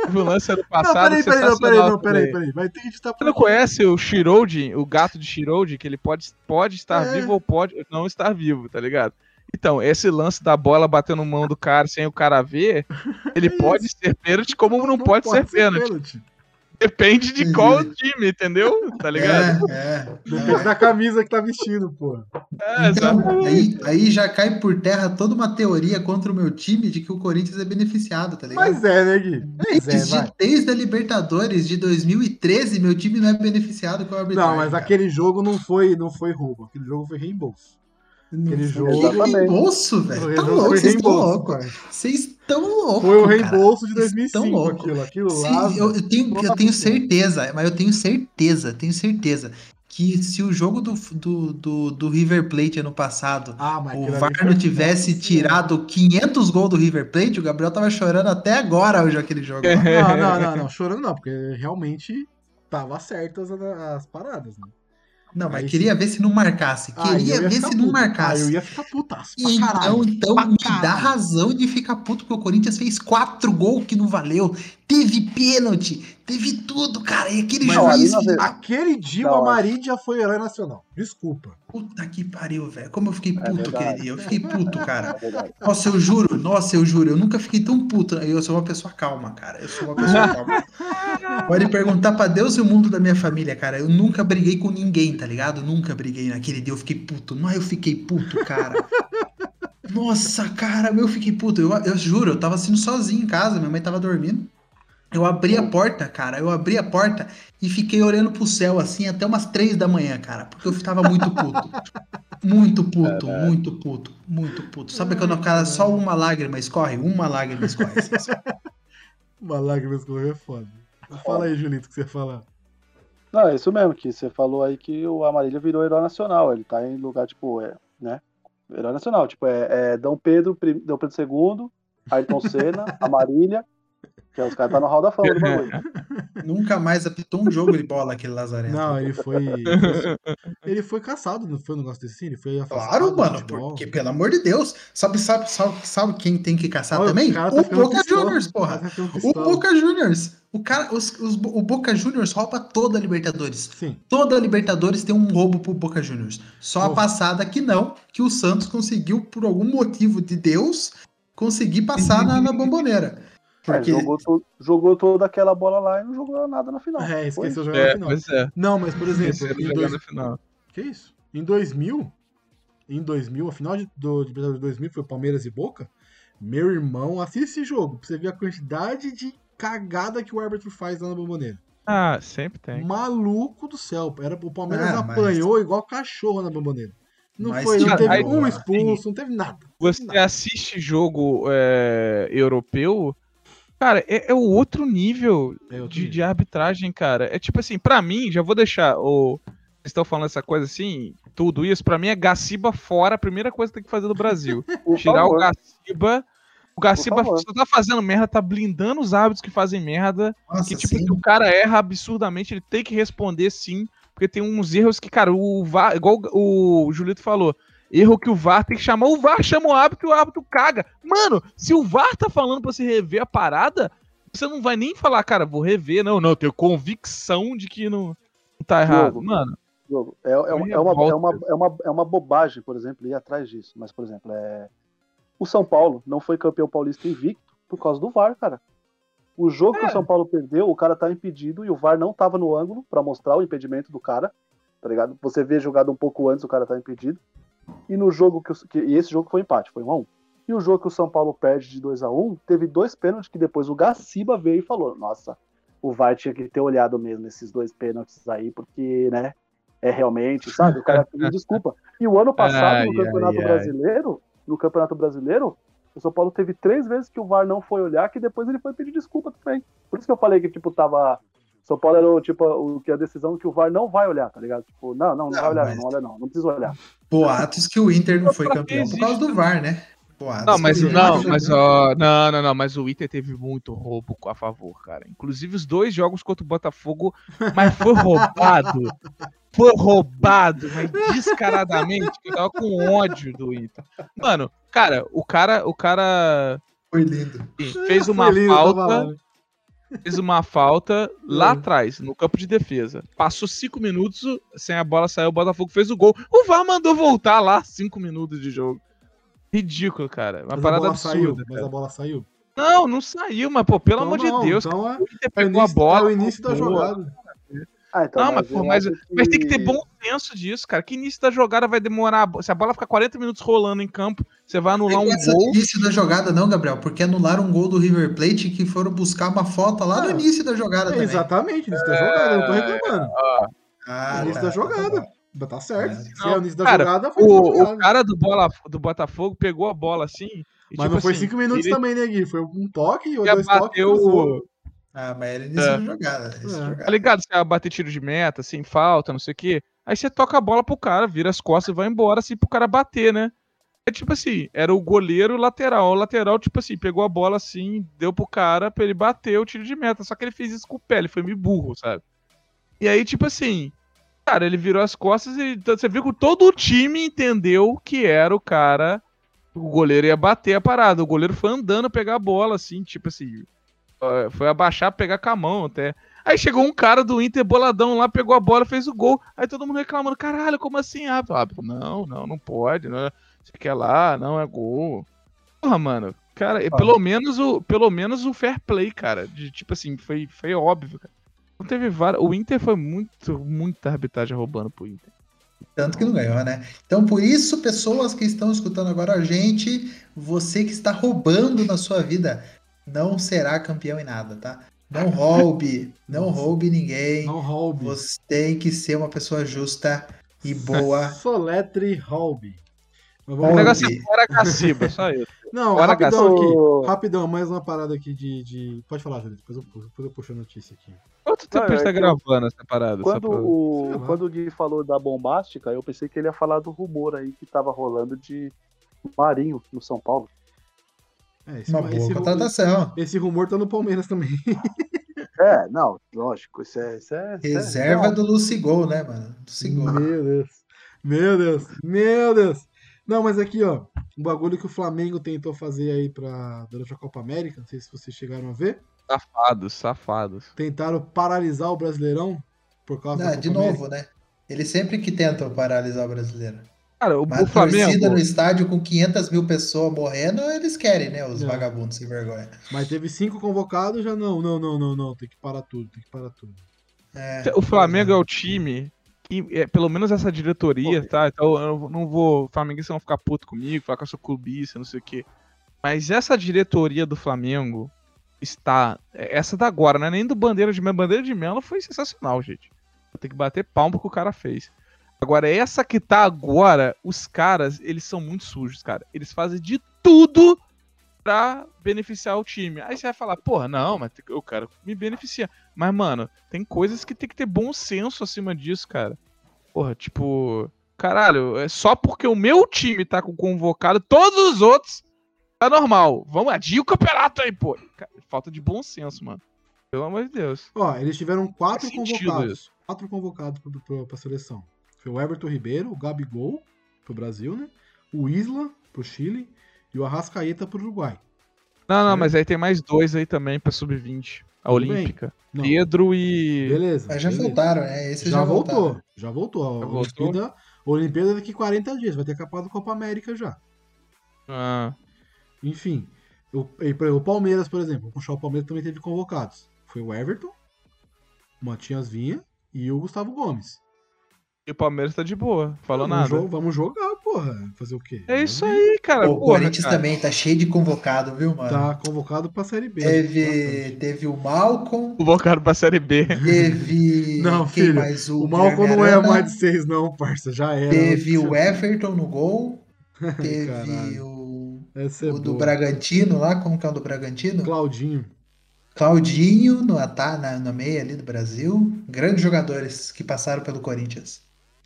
teve um lance ano Não, passado peraí, peraí, não, peraí, não, peraí, peraí. Vai ter que editar Você não conhece o Shirodin, o gato de Shirodin, que ele pode, pode estar É. vivo ou pode não estar vivo, tá ligado? Então, esse lance da bola batendo mão do cara sem o cara ver, ele pode ser pênalti como não, pode, ser pênalti. Depende de qual time, entendeu? Tá ligado? É, é. Depende da camisa que tá vestindo, pô. É, Então, aí, aí já cai por terra toda uma teoria contra o meu time de que o Corinthians é beneficiado, tá ligado? Mas é, né, Gui? Mas é, Desde, vai. desde a Libertadores de 2013, meu time não é beneficiado com a arbitragem. Não, mas cara. aquele jogo não foi, não foi roubo. Aquele jogo foi reembolso. Aquele Que jogo. Exatamente. reembolso, velho. O Tá louco, vocês estão loucos. Vocês estão loucos. Foi o cara. reembolso de Vocês estão 2005, loucos. aquilo. Aquilo Sim, lá. eu, eu tenho, eu tenho certeza, mas eu tenho certeza, tenho certeza que se o jogo do, do, do, do River Plate ano passado Ah, o VAR não tivesse Nossa tirado 500 gols do River Plate, o Gabriel tava chorando até agora hoje aquele jogo. Não, não, não, não, chorando não, porque realmente tava certas as, as paradas, né? Não, mas Aí queria ver se não marcasse. Queria ia ver se não puto. Aí marcasse. eu ia ficar putaço pra Então, caralho. então pra me dá razão de ficar puto, porque o Corinthians fez quatro gols que não valeu. Teve pênalti, teve tudo, cara. E aquele Mas juiz. na filho- Aquele dia o Amarid já foi herói nacional. Desculpa. Puta que pariu, velho. Como eu fiquei É puto verdade. aquele dia. Eu fiquei puto, cara. É. Nossa, eu juro, nossa, eu juro, eu nunca fiquei tão puto. Eu sou uma pessoa calma, cara. Eu sou uma pessoa calma. Pode perguntar pra Deus e o mundo da minha família, cara. Eu nunca briguei com ninguém, tá ligado? Nunca briguei naquele dia. Eu fiquei puto. Mas eu fiquei puto, cara. Nossa, cara, eu fiquei puto. Eu, eu juro, eu tava sendo sozinho em casa, minha mãe tava dormindo. Eu abri a porta, cara. Eu abri a porta e fiquei olhando pro céu assim até umas três da manhã, cara. Porque eu tava muito puto. muito puto, muito puto, muito puto. Sabe quando o cara só uma lágrima escorre? Uma lágrima escorre. assim, Uma lágrima escorreu é foda. Fala aí, Julito, o que você ia falar. Não, é isso mesmo, que você falou aí que o Amarília virou herói nacional. Ele tá em lugar, tipo, é, né? Herói nacional, tipo, é, é Dom Pedro, Dom Pedro II, Ayrton Senna, Amarília, que é os caras tá no hall da fama do bagulho. Nunca mais apitou um jogo de bola aquele Lazarento. Não, ele foi. Ele foi caçado, não foi um negócio desse? Ele foi afastado. Claro, mano, porque, pelo amor de Deus. Sabe, sabe, sabe, sabe quem tem que caçar Olha, também? tá o ficando Boca Juniors, o porra. tá O pistola. Boca Juniors. O, cara, os, os- o Boca Juniors rouba toda a Libertadores. Sim. Toda a Libertadores tem um roubo pro Boca Juniors. Só a Oh. passada que não, que o Santos conseguiu, por algum motivo de Deus, conseguir passar na, na bomboneira. É, jogou, to- jogou toda aquela bola lá e não jogou nada na final. É, esqueceu jogar É, na final. pois é. Não, mas por exemplo, Esqueceram dois... na final. que isso? Em 2000, em 2000, a final de, do, de Libertadores de 2000 foi Palmeiras e Boca. Meu irmão, assiste esse jogo pra você ver a quantidade de cagada que o árbitro faz lá na bomboneira. Ah, sempre tem. Maluco do céu. Era, o Palmeiras Ah, mas- apanhou igual cachorro na bomboneira. Não Mas, foi, não teve aí- um expulso, não teve nada. Você Nada. assiste jogo é, europeu, cara, é, é o outro nível É de, de arbitragem, cara. É tipo assim, pra mim, já vou deixar o. Vocês estão falando essa coisa assim, tudo isso, pra mim é Gaciba fora, a primeira coisa que tem que fazer no Brasil. Tirar favor. o Gaciba. O Gaciba só tá fazendo merda, tá blindando os árbitros que fazem merda. Nossa, que tipo, sim. se o cara erra absurdamente, ele tem que responder sim. Porque tem uns erros que, cara, o VAR, igual o Julito falou, erro que o VAR tem que chamar, o VAR chama o árbitro e o árbitro caga. Mano, se o VAR tá falando pra você rever a parada, você não vai nem falar, cara, vou rever, não, não, eu tenho convicção de que não, não tá errado. Jogo. Mano, jogo. É, é, uma, é, uma, é, uma, é, uma, é uma bobagem, por exemplo, ir atrás disso. Mas, por exemplo, é... o São Paulo não foi campeão paulista invicto por causa do VAR, cara. O jogo que o São Paulo perdeu, o cara tá impedido e o VAR não tava no ângulo pra mostrar o impedimento do cara, tá ligado? Você vê jogado um pouco antes, o cara tá impedido. E no jogo que, o- que e esse jogo foi empate, foi 1 a 1. E o jogo que o São Paulo perde de 2 a 1, teve dois pênaltis que depois o Gaciba veio e falou: "Nossa, o VAR tinha que ter olhado mesmo esses dois pênaltis aí, porque, né, é realmente, sabe? O cara pediu desculpa. E o ano passado, Ai, no Campeonato ai, ai. Brasileiro, no Campeonato Brasileiro, o São Paulo teve três vezes que o VAR não foi olhar, que depois ele foi pedir desculpa também. Por isso que eu falei que, tipo, tava. São Paulo era o, tipo, o, que a decisão que o VAR não vai olhar, tá ligado? Tipo, não, não, não, Não, vai olhar, mas- não, olha não, não precisa olhar. Boatos que o Inter não foi campeão por causa do VAR, né? Boatos Não, mas o Inter não, foi mas ó, não, não, não, mas o Inter teve muito roubo a favor, cara. Inclusive os dois jogos contra o Botafogo, mas foi roubado. Foi roubado, mas descaradamente, que eu tava com ódio do Inter. Mano, cara, o cara, o cara Foi lindo. fez uma Foi lindo, falta. Fez uma falta lá É. atrás, no campo de defesa. Passou cinco minutos, sem a bola saiu, o Botafogo fez o gol. O VAR mandou voltar lá cinco minutos de jogo. Ridículo, cara. Uma Mas a parada absurda. saiu, cara. mas a bola saiu. Não, não saiu, mas, pô, pelo Então amor não, de Deus, então é- É o a bola. é o início da jogada. Ah, então, Não, mas, pô, mas, acho mas tem que ter bom senso disso, cara. Que início da jogada vai demorar? Se a bola ficar 40 minutos rolando em campo, você vai anular Não um é essa gol. início da jogada, não, Gabriel, porque anularam um gol do River Plate que foram buscar uma falta lá no Ah, início da jogada É, também. exatamente, início da jogada, eu não tô reclamando. Ah, início tá, da tá jogada. Mas tá certo. É. Se Não, é o início da cara, jogada, foi o O, cara do, bola, do Botafogo pegou a bola assim. e, Mas tipo não foi assim, cinco minutos ele também, né, Gui? Foi um toque, ou dois toques. Ah, mas era início É. da É. Tá ligado? Você ia bater tiro de meta, assim, falta, não sei o quê. Aí você toca a bola pro cara, vira as costas e vai embora, assim, pro cara bater, né? É tipo assim, era o goleiro lateral. O lateral, tipo assim, pegou a bola assim, deu pro cara pra ele bater o tiro de meta. Só que ele fez isso com o pé, ele foi meio burro, sabe? E aí, tipo assim, cara, ele virou as costas e você viu que todo o time entendeu que era o cara. O goleiro ia bater a parada. O goleiro foi andando pegar a bola, assim, tipo assim. Foi abaixar, pegar com a mão até. Aí chegou um cara do Inter boladão lá, pegou a bola, fez o gol. Aí todo mundo reclamando, caralho, como assim? Ah, não, não, não pode, não. é- Você quer lá, não é gol. Porra, mano, cara, pelo menos o, pelo menos o fair play, cara, de tipo assim, foi, foi óbvio, cara. Não teve várias. O Inter foi muito, muita arbitragem roubando pro Inter. Tanto que não ganhou, né? Então, por isso, pessoas que estão escutando agora a gente, você que está roubando na sua vida, não será campeão em nada, tá? Não roube, não roube ninguém. Não roube. Você tem que ser uma pessoa justa. E boa. Soletre. Mas O negócio é fora Gaciba, só isso. Não, Fora rapidão aqui. Rapidão, mais uma parada aqui de. de... Pode falar, Felipe, depois eu, puxo- depois eu puxo a notícia aqui. Quanto tempo Não, a gente tá é que eu- gravando essa parada? Só Quando pra- o, quando o Gui falou da bombástica, eu pensei que ele ia falar do rumor aí que tava rolando de Marinho no São Paulo. É, esse, Uma boa esse, contratação. esse rumor tá no Palmeiras também. É, não, lógico, isso é. Isso é é Reserva real. do Lucigol, né, mano? Lucigol. Meu Deus. Meu Deus. Meu Deus. Não, mas aqui, ó. Um bagulho que o Flamengo tentou fazer aí pra, durante a Copa América. Não sei se vocês chegaram a ver. Safados, safados. Tentaram paralisar o Brasileirão por causa da Não, Copa de América. novo, né? Eles sempre que tentam paralisar o brasileiro. Cara, o, Mas o a torcida Flamengo. no estádio com 500 mil pessoas morrendo, eles querem, né? Os Não. vagabundos sem vergonha. Mas teve cinco convocados, já não, não, não, não, não. Tem que parar tudo, tem que parar tudo. É, O Flamengo é o time que, é, pelo menos essa diretoria, tá? Então eu não vou. Flamenguistas vão ficar puto comigo, falar que eu sou clubista, não sei o quê. Mas essa diretoria do Flamengo está. é, Essa da agora, não é nem do Bandeira de Melo. Bandeira de Melo foi sensacional, gente. Tem que bater palma que o cara fez. Agora, essa que tá agora, os caras, eles são muito sujos, cara. Eles fazem de tudo pra beneficiar o time. Aí você vai falar, porra, não, mas eu quero me beneficiar. Mas, mano, tem coisas que tem que ter bom senso acima disso, cara. Porra, tipo, caralho, é só porque o meu time tá com convocado, todos os outros tá normal. Vamos adia o campeonato aí, pô. Cara, falta de bom senso, mano. Pelo amor de Deus. Ó, eles tiveram quatro convocados. isso. Quatro convocados pro, pro, pra seleção. Foi o Everton Ribeiro, o Gabigol pro Brasil, né? O Isla pro Chile e o Arrascaeta pro Uruguai. Não, não, mas aí tem mais dois aí também pra sub-20. A. Olímpica. Pedro e. beleza. Mas já beleza. voltaram, né? Esses Já, já, voltou, voltaram. já voltou. A Já voltou? Olimpíada, a Olimpíada daqui 40 dias, vai ter capaz do Copa América já. Ah, Enfim, o, por exemplo, o Palmeiras, por exemplo, vou puxar o Palmeiras também teve convocados. Foi o Everton, o Matias Vinha e o Gustavo Gomes. E o Palmeiras tá de boa. Falou vamos, nada. jo- vamos jogar, porra. Fazer o quê? É isso aí, cara. O porra, Corinthians cara. também tá cheio de convocado, viu, mano? Tá convocado pra Série B. Teve, teve o Malcolm, Convocado pra Série B. teve. Não, quem filho, mais? O Malcom Guilherme não é mais de seis, não, parça. Já era. Teve o Everton no gol. Teve Caralho. o, é o do boa. Bragantino lá, como que é o do Bragantino? Claudinho. Claudinho no ata na, na meia ali do Brasil. Grandes jogadores que passaram pelo Corinthians.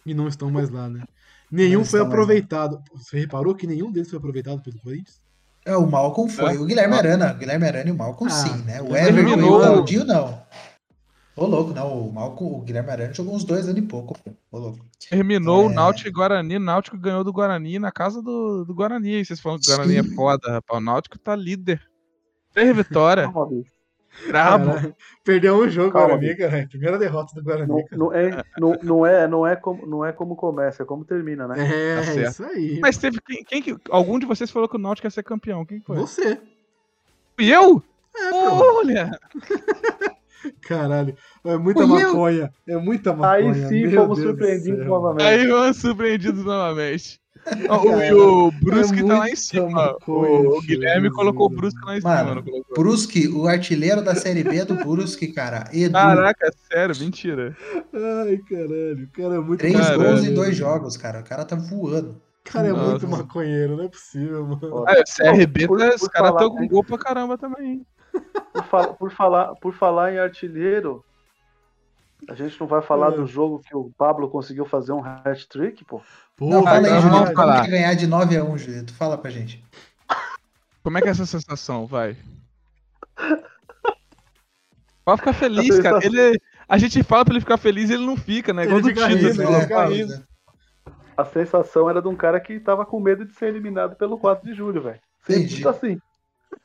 E não estão mais lá, né? Nenhum Não foi lá. aproveitado. Você reparou que nenhum deles foi aproveitado pelo Corinthians? É, o Malcolm foi. É? O Guilherme Arana. O Guilherme Arana e o Malcolm, Ah, sim, né? O Everton e o Claudinho, não. Ô, louco, não. O Malcolm, o Guilherme Arana jogou uns dois anos e pouco, pô. Ô, louco. Terminou É. o Náutico e Guarani. O Náutico ganhou do Guarani na casa do, do Guarani. Aí vocês falam que o Guarani é Sim. foda, rapaz. O Náutico tá líder. Três vitórias. Brabo. Perdeu um jogo, Calma, Guarani, cara. Primeira derrota do Guarani, Não, não é, não, não, é, não, é como, não é como começa, é como termina, né? É, Tá isso aí. Mas teve quem, quem que. Algum de vocês falou que o Náutico ia ser campeão. Quem que foi? Você. Fui eu? É. Olha! Caralho. É muita eu. maconha. É muita maconha. Aí sim meu fomos Deus do surpreendidos novamente. Aí vamos surpreendidos novamente. O, e o Brusque tá lá em cima. O, o Guilherme colocou o Brusque lá em cima. Mano? Brusque, o artilheiro da Série B do Brusque, cara. Edu. Caraca, sério, mentira. Ai, caralho. O cara é muito Três Caralho. gols em dois jogos, cara. O cara tá voando. O cara é Nossa. muito maconheiro, não é possível, mano. Ah, CRB, por- tá- os caras estão com gol pra caramba também. Por, fa- por falar, por falar em artilheiro, a gente não vai falar É. do jogo que o Pablo conseguiu fazer um hat-trick, pô? Pô, Não, fala aí, vamos Como falar. que é ganhar de 9 a 1, Julito? Fala pra gente. Como é que é essa sensação? Vai. Pode ficar feliz, A cara. sensação- Ele, a gente fala pra ele ficar feliz e ele não fica, né? Igual Ele do fica Tito, rindo, ele ele fica fica rindo. rindo. A sensação era de um cara que tava com medo de ser eliminado pelo 4 de julho, velho. Sempre assim.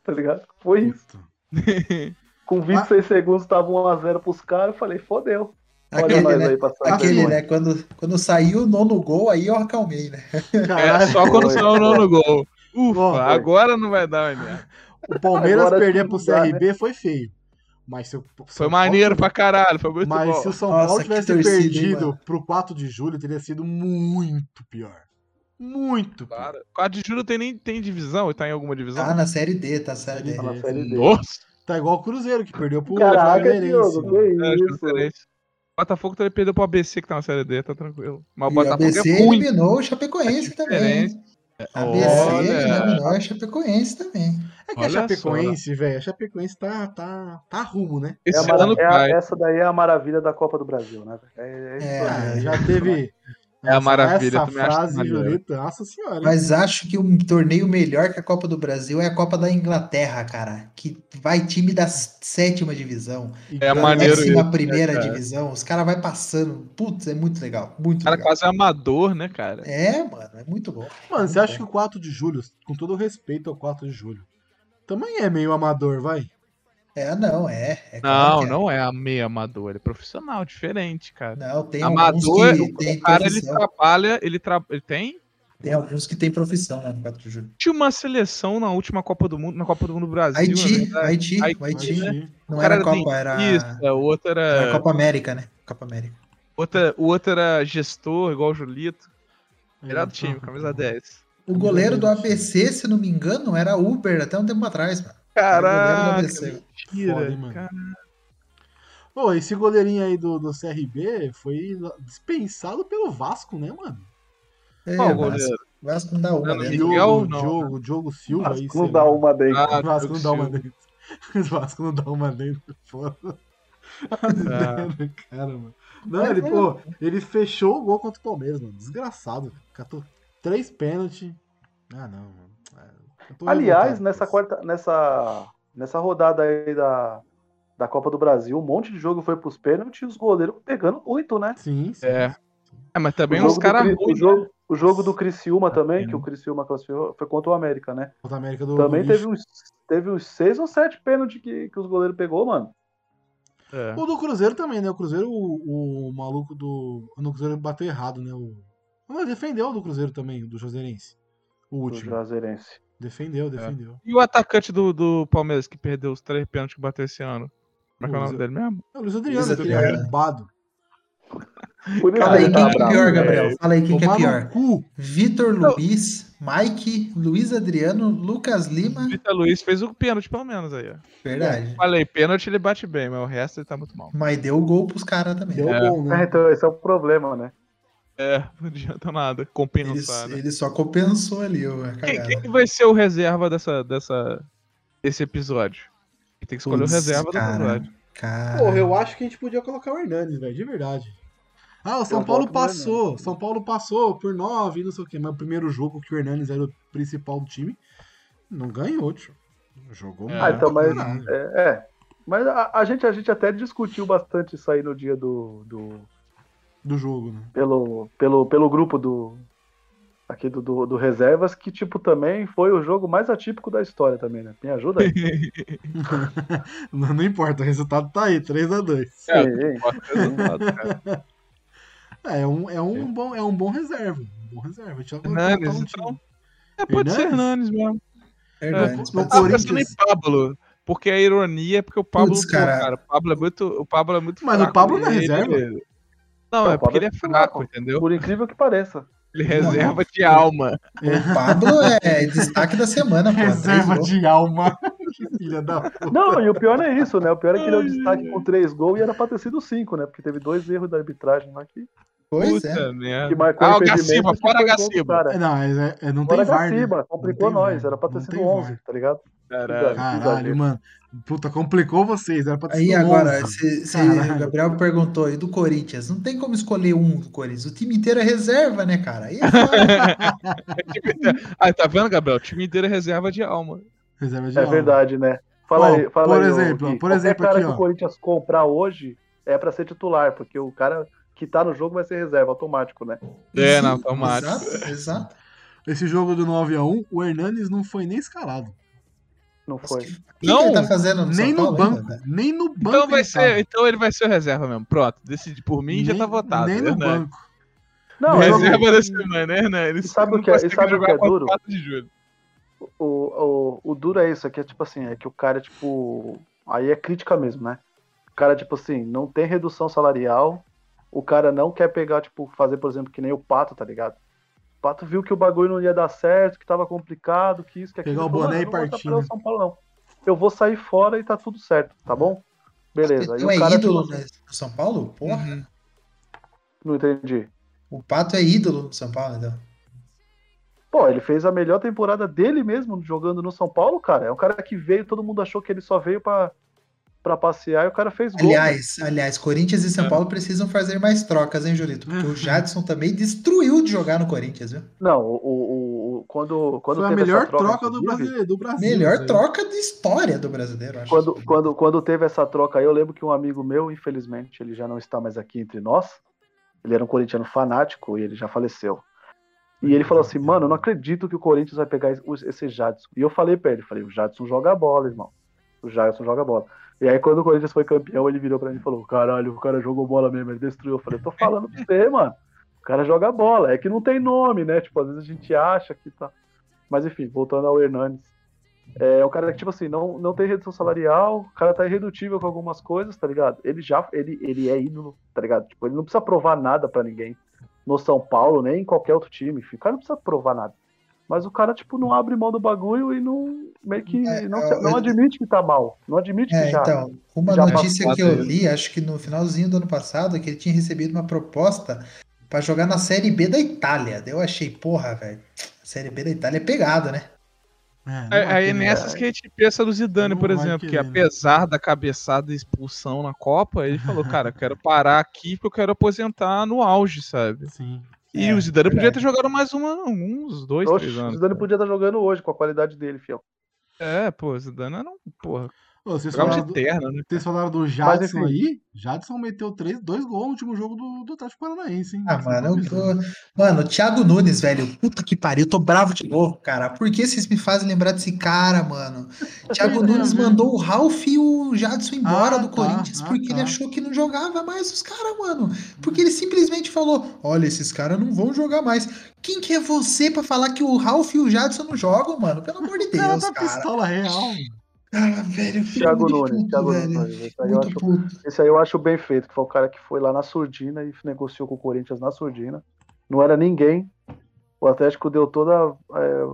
Tá ligado? Foi isso. Com 26 segundos tava 1x0 pros caras, eu falei, fodeu. Aquele, né? Aquele, né? Quando, quando saiu o nono gol, aí eu acalmei, né? É, Caralho. só quando Foi. saiu o nono gol. Ufa, Bom, foi. agora não vai dar, né? O Palmeiras Agora perder pro dá, CRB foi feio. Mas se o Foi São maneiro Paulo, pra caralho, foi muito Mas bom. se o São Nossa, Paulo que tivesse torcida, hein, perdido mano? pro 4 de julho, teria sido muito pior. Muito pior. Claro. 4 de julho tem nem tem divisão? Tá em alguma divisão? Tá na Série D, tá na Série D. Tá na série D. Nossa! Tá igual o Cruzeiro, que perdeu pro Caraca, Fluminense. Diogo, que É, isso? Juazeirense. Botafogo também perdeu pro ABC que tá na série D, tá tranquilo. Mas o E o Botafogo ABC é ruim. eliminou o Chapecoense Faz também. diferença. ABC Olha. eliminou a Chapecoense também. É que a Olha Chapecoense, velho, a Chapecoense tá, tá, tá rumo, né? É a Esse mara- ano é a- essa daí é a maravilha da Copa do Brasil, né? É, é isso É, aí. Já teve. É a maravilha, Essa frase. Julito, nossa senhora. hein? Mas acho que um torneio melhor que a Copa do Brasil é a Copa da Inglaterra, cara. Que vai time da sétima divisão, E É maneiro décima isso, primeira né, cara? divisão. Os caras vai passando. Putz, é muito legal. Muito O cara legal. quase é amador, né, cara? É, mano, é muito bom. Mano, você acha que o 4 de julho, com todo o respeito ao 4 de julho, também é meio amador, vai? É, não, é. é Não, é. não é a meio amador, ele é profissional, diferente, cara. Não, tem Amador, alguns que tem o cara ele trabalha, ele, tra... ele tem. Tem alguns que tem profissão, né, no 4 de julho. Tinha uma seleção na última Copa do Mundo, na Copa do Mundo Brasil. Haiti. Haiti, Haiti. Não O cara era Copa, era era, dentista, o outro era, era Copa América, né? Copa América. outra, o outro era gestor, igual o Julito. Melhor do É, time, camisa 10. O goleiro do ABC, se não me engano, era Uber até um tempo atrás, mano. Caraca, mentira. Foda, hein, mano? cara. Pô, esse goleirinho aí do, do CRB foi dispensado pelo Vasco, né, mano? É, Qual Vasco, goleiro? Vasco não dá uma, né? Diogo, não. Diogo, Diogo Silva aí. Vasco não dá lá. uma dentro. Ah, Vasco não dá uma dentro. Vasco não dá uma dentro. Foda. Ah. Do cara, mano. Não, ele, pô, ele fechou o gol contra o Palmeiras, mano. Desgraçado. Catou três pênaltis. Ah, não, mano. É, Aliás, nessa quarta, nessa, nessa rodada aí da, da Copa do Brasil, um monte de jogo foi pros pênaltis e os goleiros pegando oito, né? Sim, sim. É. É, mas também o do, caras o, né? jogo, o jogo do Criciúma também, pena. que o Criciúma classificou, foi contra o América, né? Contra a América do Também do teve uns, teve uns seis ou sete pênaltis que, que os goleiros pegou, mano. É. O do Cruzeiro também, né? O Cruzeiro, o, o maluco do. O Cruzeiro bateu errado, né? O... Não, defendeu o do Cruzeiro também, o do Joseirense. O Do último. Juazeirense. Defendeu, defendeu. E o atacante do, do Palmeiras que perdeu os três pênaltis que bateu esse ano? Como é que é o nome dele mesmo? É o Luiz Adriano, Luiz aquele Adriano. Por isso Fala aí, ele quem tá que é pior, velho. Gabriel? Fala aí quem que é pior. Vitor Luiz, Mike, Luiz Adriano, Lucas Lima. Vitor Luiz fez o pênalti, pelo menos aí, ó. Verdade. Falei, pênalti ele bate bem, mas o resto ele tá muito mal. Mas deu o gol pros caras também. Deu É. É, né? então esse é o problema, né? É, não adianta nada Ele, compensar, né? ele só compensou ali o a Quem, cagada. quem que vai ser o reserva dessa, dessa, desse episódio? Tem que escolher Putz, o reserva cara. do episódio. Cara, Porra, eu acho que a gente podia colocar o Hernandes, velho, de verdade. Ah, o São Eu Paulo passou. São Paulo passou por nove, não sei o quê. Mas o primeiro jogo que o Hernandes era o principal do time, não ganhou, tio. Jogou É. mal Ah, então, mas. É, é. Mas a, a gente, a gente até discutiu bastante isso aí no dia do. do do jogo, né? pelo, pelo, pelo grupo do. Aqui do, do, do Reservas, que, tipo, também foi o jogo mais atípico da história também, né? Me ajuda aí. não, não importa, o resultado tá aí, 3x2. É, Sim. Bota o resultado, cara. É, é um, é, um bom, é um bom reserva. Um bom reserva. A Hernandes, um então. É, pode ser Hernandes? Hernandes mesmo. Hernandes, no pode Ah. Corinthians- Pablo. Porque a ironia é porque o Pablo, Putz, pô, cara. cara, o Pablo é muito, o Pablo é muito Mas o fraco. Pablo não é reserva? ele- Não, Não, é porque ele é é fraco, entendeu? Por incrível que pareça. Ele reserva de alma. O Pablo é destaque da semana, pô. Reserva de alma. Que Filha da puta. Não, e o pior não é isso, né? O pior é que ele é o destaque com três gols e era pra ter sido cinco, né? Porque teve dois erros da arbitragem lá que, Pois é. Puta merda. que marcou Ah, o Gaciba, fora Gaciba. É, Não, é, é, não Fora tem VAR. Gaciba, né? complicou Não tem nós, VAR, era pra ter não sido tem 11, VAR. tá ligado? Caralho. Caralho, mano. Puta, complicou vocês. Era pra ter Aí sido agora, 11. se, se o Gabriel perguntou aí do Corinthians, não tem como escolher um do Corinthians. O time inteiro é reserva, né, cara? Aí é foda. Ah, tá vendo, Gabriel? O time inteiro é reserva de alma. Reserva de É alma. verdade, né? Fala aí, fala por aí, exemplo, Gui. por exemplo cara aqui, que ó. o Corinthians comprar hoje é pra ser titular, porque o cara que tá no jogo vai ser reserva, automático, né? É, não, automático. Exato, exato. Esse jogo do 9x1, o Hernandes não foi nem escalado. Não foi. Que Não, ele tá fazendo no nem no banco. ainda, nem no banco. Então vai ele ser, tava. então ele vai ser o reserva mesmo. Pronto, decide por mim já tá votado. Nem no Hernandes. banco. Não, eu- reserva da semana, né, Hernandes? E sabe o que é- sabe o que é duro? 4 de julho. o, o, o duro é isso, aqui é tipo assim, é que o cara, tipo. Aí é crítica mesmo, né? O cara, tipo assim, não tem redução salarial. O cara não quer pegar, tipo, fazer, por exemplo, que nem o Pato, tá ligado? O Pato viu que o bagulho não ia dar certo, que tava complicado, que isso, que aquilo. Pegar o boné "Mano, e eu não vou partir, atrapalhar né?" o São Paulo, não. Eu vou sair fora e tá tudo certo, tá bom? Beleza. Então Aí é o cara, ídolo no São Paulo? Porra. Uhum. Não entendi. O Pato é ídolo no São Paulo, então. Pô, ele fez a melhor temporada dele mesmo jogando no São Paulo, cara. É um cara que veio, todo mundo achou que ele só veio pra, pra passear e o cara fez gol. Aliás, aliás, Corinthians e São É. Paulo precisam fazer mais trocas, hein, Julito? Porque Uhum. o Jadson também destruiu de jogar no Corinthians, viu? Não, o, o, o- quando, quando Foi a melhor essa troca, troca do Brasil. Do Brasil Melhor isso aí. troca da história do brasileiro, acho. Quando, quando, quando teve essa troca aí, eu lembro que um amigo meu, infelizmente, ele já não está mais aqui entre nós. Ele era um corintiano fanático e ele já faleceu. E ele falou assim, mano, eu não acredito que o Corinthians vai pegar esse- esse Jadson. E eu falei pra ele, falei, o Jadson joga bola, irmão. O Jadson joga bola. E aí quando o Corinthians foi campeão, ele virou pra mim e falou, caralho, o cara jogou bola mesmo, ele destruiu. Eu falei, tô falando pra você, mano. O cara joga bola. É que não tem nome, né? Tipo, às vezes a gente acha que tá. Mas enfim, voltando ao Hernanes. É um cara que, tipo assim, não, não tem redução salarial, o cara tá irredutível com algumas coisas, tá ligado? Ele já, ele, ele é ídolo, tá ligado? Tipo, ele não precisa provar nada pra ninguém no São Paulo, nem em qualquer outro time, enfim, o cara não precisa provar nada. Mas o cara, tipo, não abre mão do bagulho e não, meio que, É, não, é, não é- admite que tá mal, não admite É, que já... então, uma já notícia passou que eu li, acho que no finalzinho do ano passado, é que ele tinha recebido uma proposta pra jogar na Série B da Itália. Daí Eu achei, porra, velho, a Série B da Itália é pegada, né? É, não Aí, nessas que a gente pensa do Zidane, Não por exemplo, que apesar da cabeçada e expulsão na Copa, ele falou, cara, eu quero parar aqui porque eu quero aposentar no auge, sabe? Sim. E É, o Zidane podia verdade. ter jogado mais uma, uns dois, Oxe, três o anos. Zidane podia estar jogando hoje com a qualidade dele, fiel. É, pô, o Zidane era um, porra, Ô, vocês, falaram de do, terno, né? vocês falaram do Jadson enfim. aí? Jadson meteu três, dois gols no último jogo do, do Atlético Paranaense, hein? Ah, Só mano, eu tô... mano, o Thiago Nunes, velho, puta que pariu, eu tô bravo de novo, cara. Por que vocês me fazem lembrar desse cara, mano? Thiago Tem a Nunes ver. mandou o Ralf e o Jadson embora Ah, do tá, Corinthians ah, porque ele tá. achou que não jogava mais os caras, mano. Porque ele simplesmente falou: olha, esses caras não vão jogar mais. Quem que é você pra falar que o Ralf e o Jadson não jogam, mano? Pelo amor de O cara Deus, tá cara. pistola real. Ah, velho, Thiago Nunes, puto, Thiago velho. Nunes. Esse aí, acho, esse aí eu acho bem feito, que foi o cara que foi lá na surdina e negociou com o Corinthians na surdina. Não era ninguém. O Atlético deu toda é,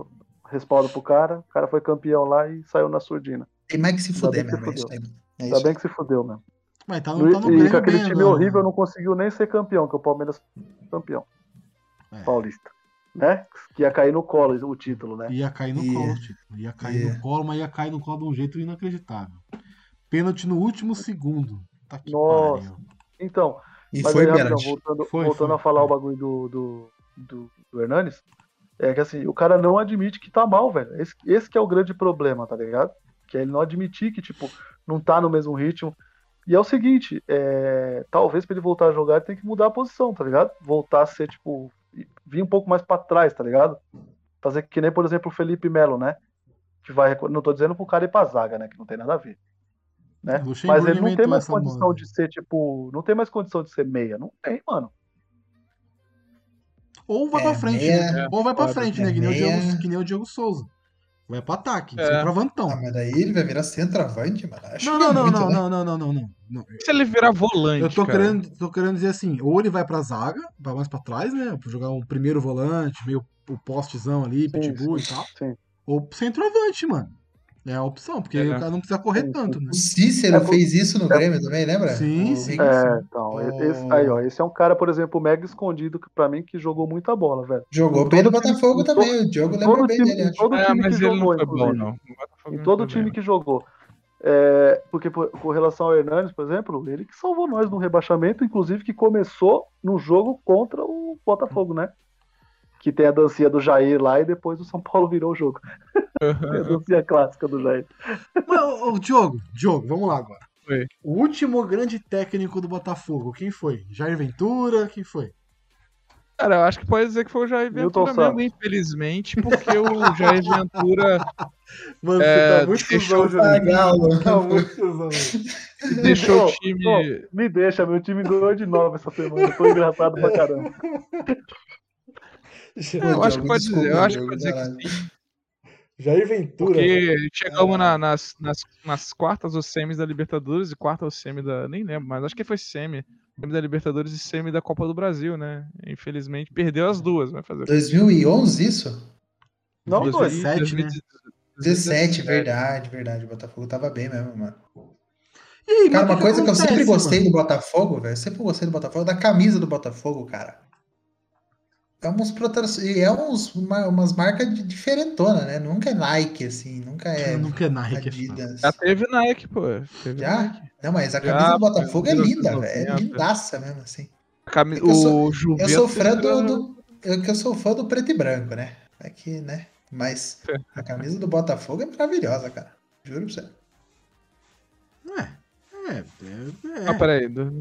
respaldo pro cara. O cara foi campeão lá e saiu na surdina. Tem mais que se fuder mesmo. Aí. É Ainda bem que se fudeu mesmo. Mas tá, No- tá no e com aquele time agora, horrível mano. não conseguiu nem ser campeão, que o Palmeiras foi campeão É. paulista. Né? Que ia cair no colo o título, né? Ia cair no Ia. colo, tipo. Ia cair Ia. no colo, mas ia cair no colo de um jeito inacreditável. Pênalti no último segundo. Tá que Nossa. pariu. Então, E Mas foi aí, rapidão, voltando, Foi, voltando foi, a falar foi. o bagulho do, do, do, do Hernanes, é que assim, o cara não admite que tá mal, velho. Esse, esse que é o grande problema, tá ligado? Que é ele não admitir que, tipo, não tá no mesmo ritmo. E é o seguinte, é, talvez pra ele voltar a jogar, ele tem que mudar a posição, tá ligado? Voltar a ser, tipo, vir um pouco mais pra trás, tá ligado? Fazer que nem, por exemplo, o Felipe Melo, né? Que vai, não tô dizendo pro cara ir pra zaga, né? Que não tem nada a ver. Né? Mas ele não tem mais condição moda. de ser, tipo, não tem mais condição de ser meia. Não tem, mano. Ou vai É, pra frente, meia- né? Ou vai pra frente, né? Que nem, o meia- Diego, que nem o Diego Souza. Vai pra ataque, É. centroavantão. Ah, mas daí ele vai virar centroavante, mano. Acho Não, que é não, não, muito, não, né? não, não, não, não, não, não. Se ele virar volante, Eu tô cara. querendo, tô querendo dizer assim, ou ele vai pra zaga, vai mais pra trás, né? Pra jogar um primeiro volante, meio o postezão ali, Sim, pitbull sim, e tal. sim. Ou centroavante, mano. É a opção, porque É, aí o cara não precisa correr Sim, tanto, né? O Cícero É, fez isso no é- Grêmio também, lembra? Sim, O sim. É, então, O- esse, aí, ó, esse é um cara, por exemplo, mega escondido que pra mim que jogou muita bola, velho. Jogou Em bem no todo time- Botafogo to- também. O Diogo em lembra todo bem time- dele, todo É, time mas que ele não jogou, foi bom, não. Em todo time que jogou. É, porque por, com relação ao Hernandes, por exemplo, ele que salvou nós no rebaixamento, inclusive que começou no jogo contra o Botafogo, né? Que tem a dancinha do Jair lá e depois o São Paulo virou o jogo. Tem a dancinha clássica do Jair. Mas, ô, Diogo, Diogo, vamos lá agora. Oi. O último grande técnico do Botafogo, quem foi? Jair Ventura? Quem foi? Cara, eu acho que pode dizer que foi o Jair Ventura mesmo, Santos. infelizmente, porque o Jair Ventura Mano, É, você tá muito deixou. Galo. Tá muito deixou o time. me deixa, meu time ganhou de novo essa semana. Tô engraçado pra caramba. É, eu acho que pode dizer, eu acho que pode dizer que sim, Jair Ventura. porque chegamos na- nas, nas, nas quartas ou semis da Libertadores e quarta ou semi da. Nem lembro, mas acho que foi semi. Semi da Libertadores e semi da Copa do Brasil, né? Infelizmente perdeu as duas, vai fazer. o quê? 2011 isso? Não, Dois- dois. 17, né? 17, verdade, verdade. O Botafogo tava bem mesmo, mano. E aí, Cara, uma coisa que eu acontece, sempre gostei mano? do Botafogo, velho. Sempre gostei do Botafogo, da camisa do Botafogo, cara. É uns proteções. E é uns, uma- umas marcas de- diferentona, né? Nunca é Nike, assim. Nunca é. Nunca é Nike. é. Adidas. Já teve Nike, pô. Teve Já? Nike. Não, mas a Já, camisa do Botafogo é linda, velho. É 1990. lindaça mesmo, assim. A cami- É eu sou-. Eu sou fã do. do eu, que eu sou fã do preto e branco, né? É que, né? Mas a camisa do Botafogo é maravilhosa, cara. Juro pra você. É, é, é. Ah, peraí. do-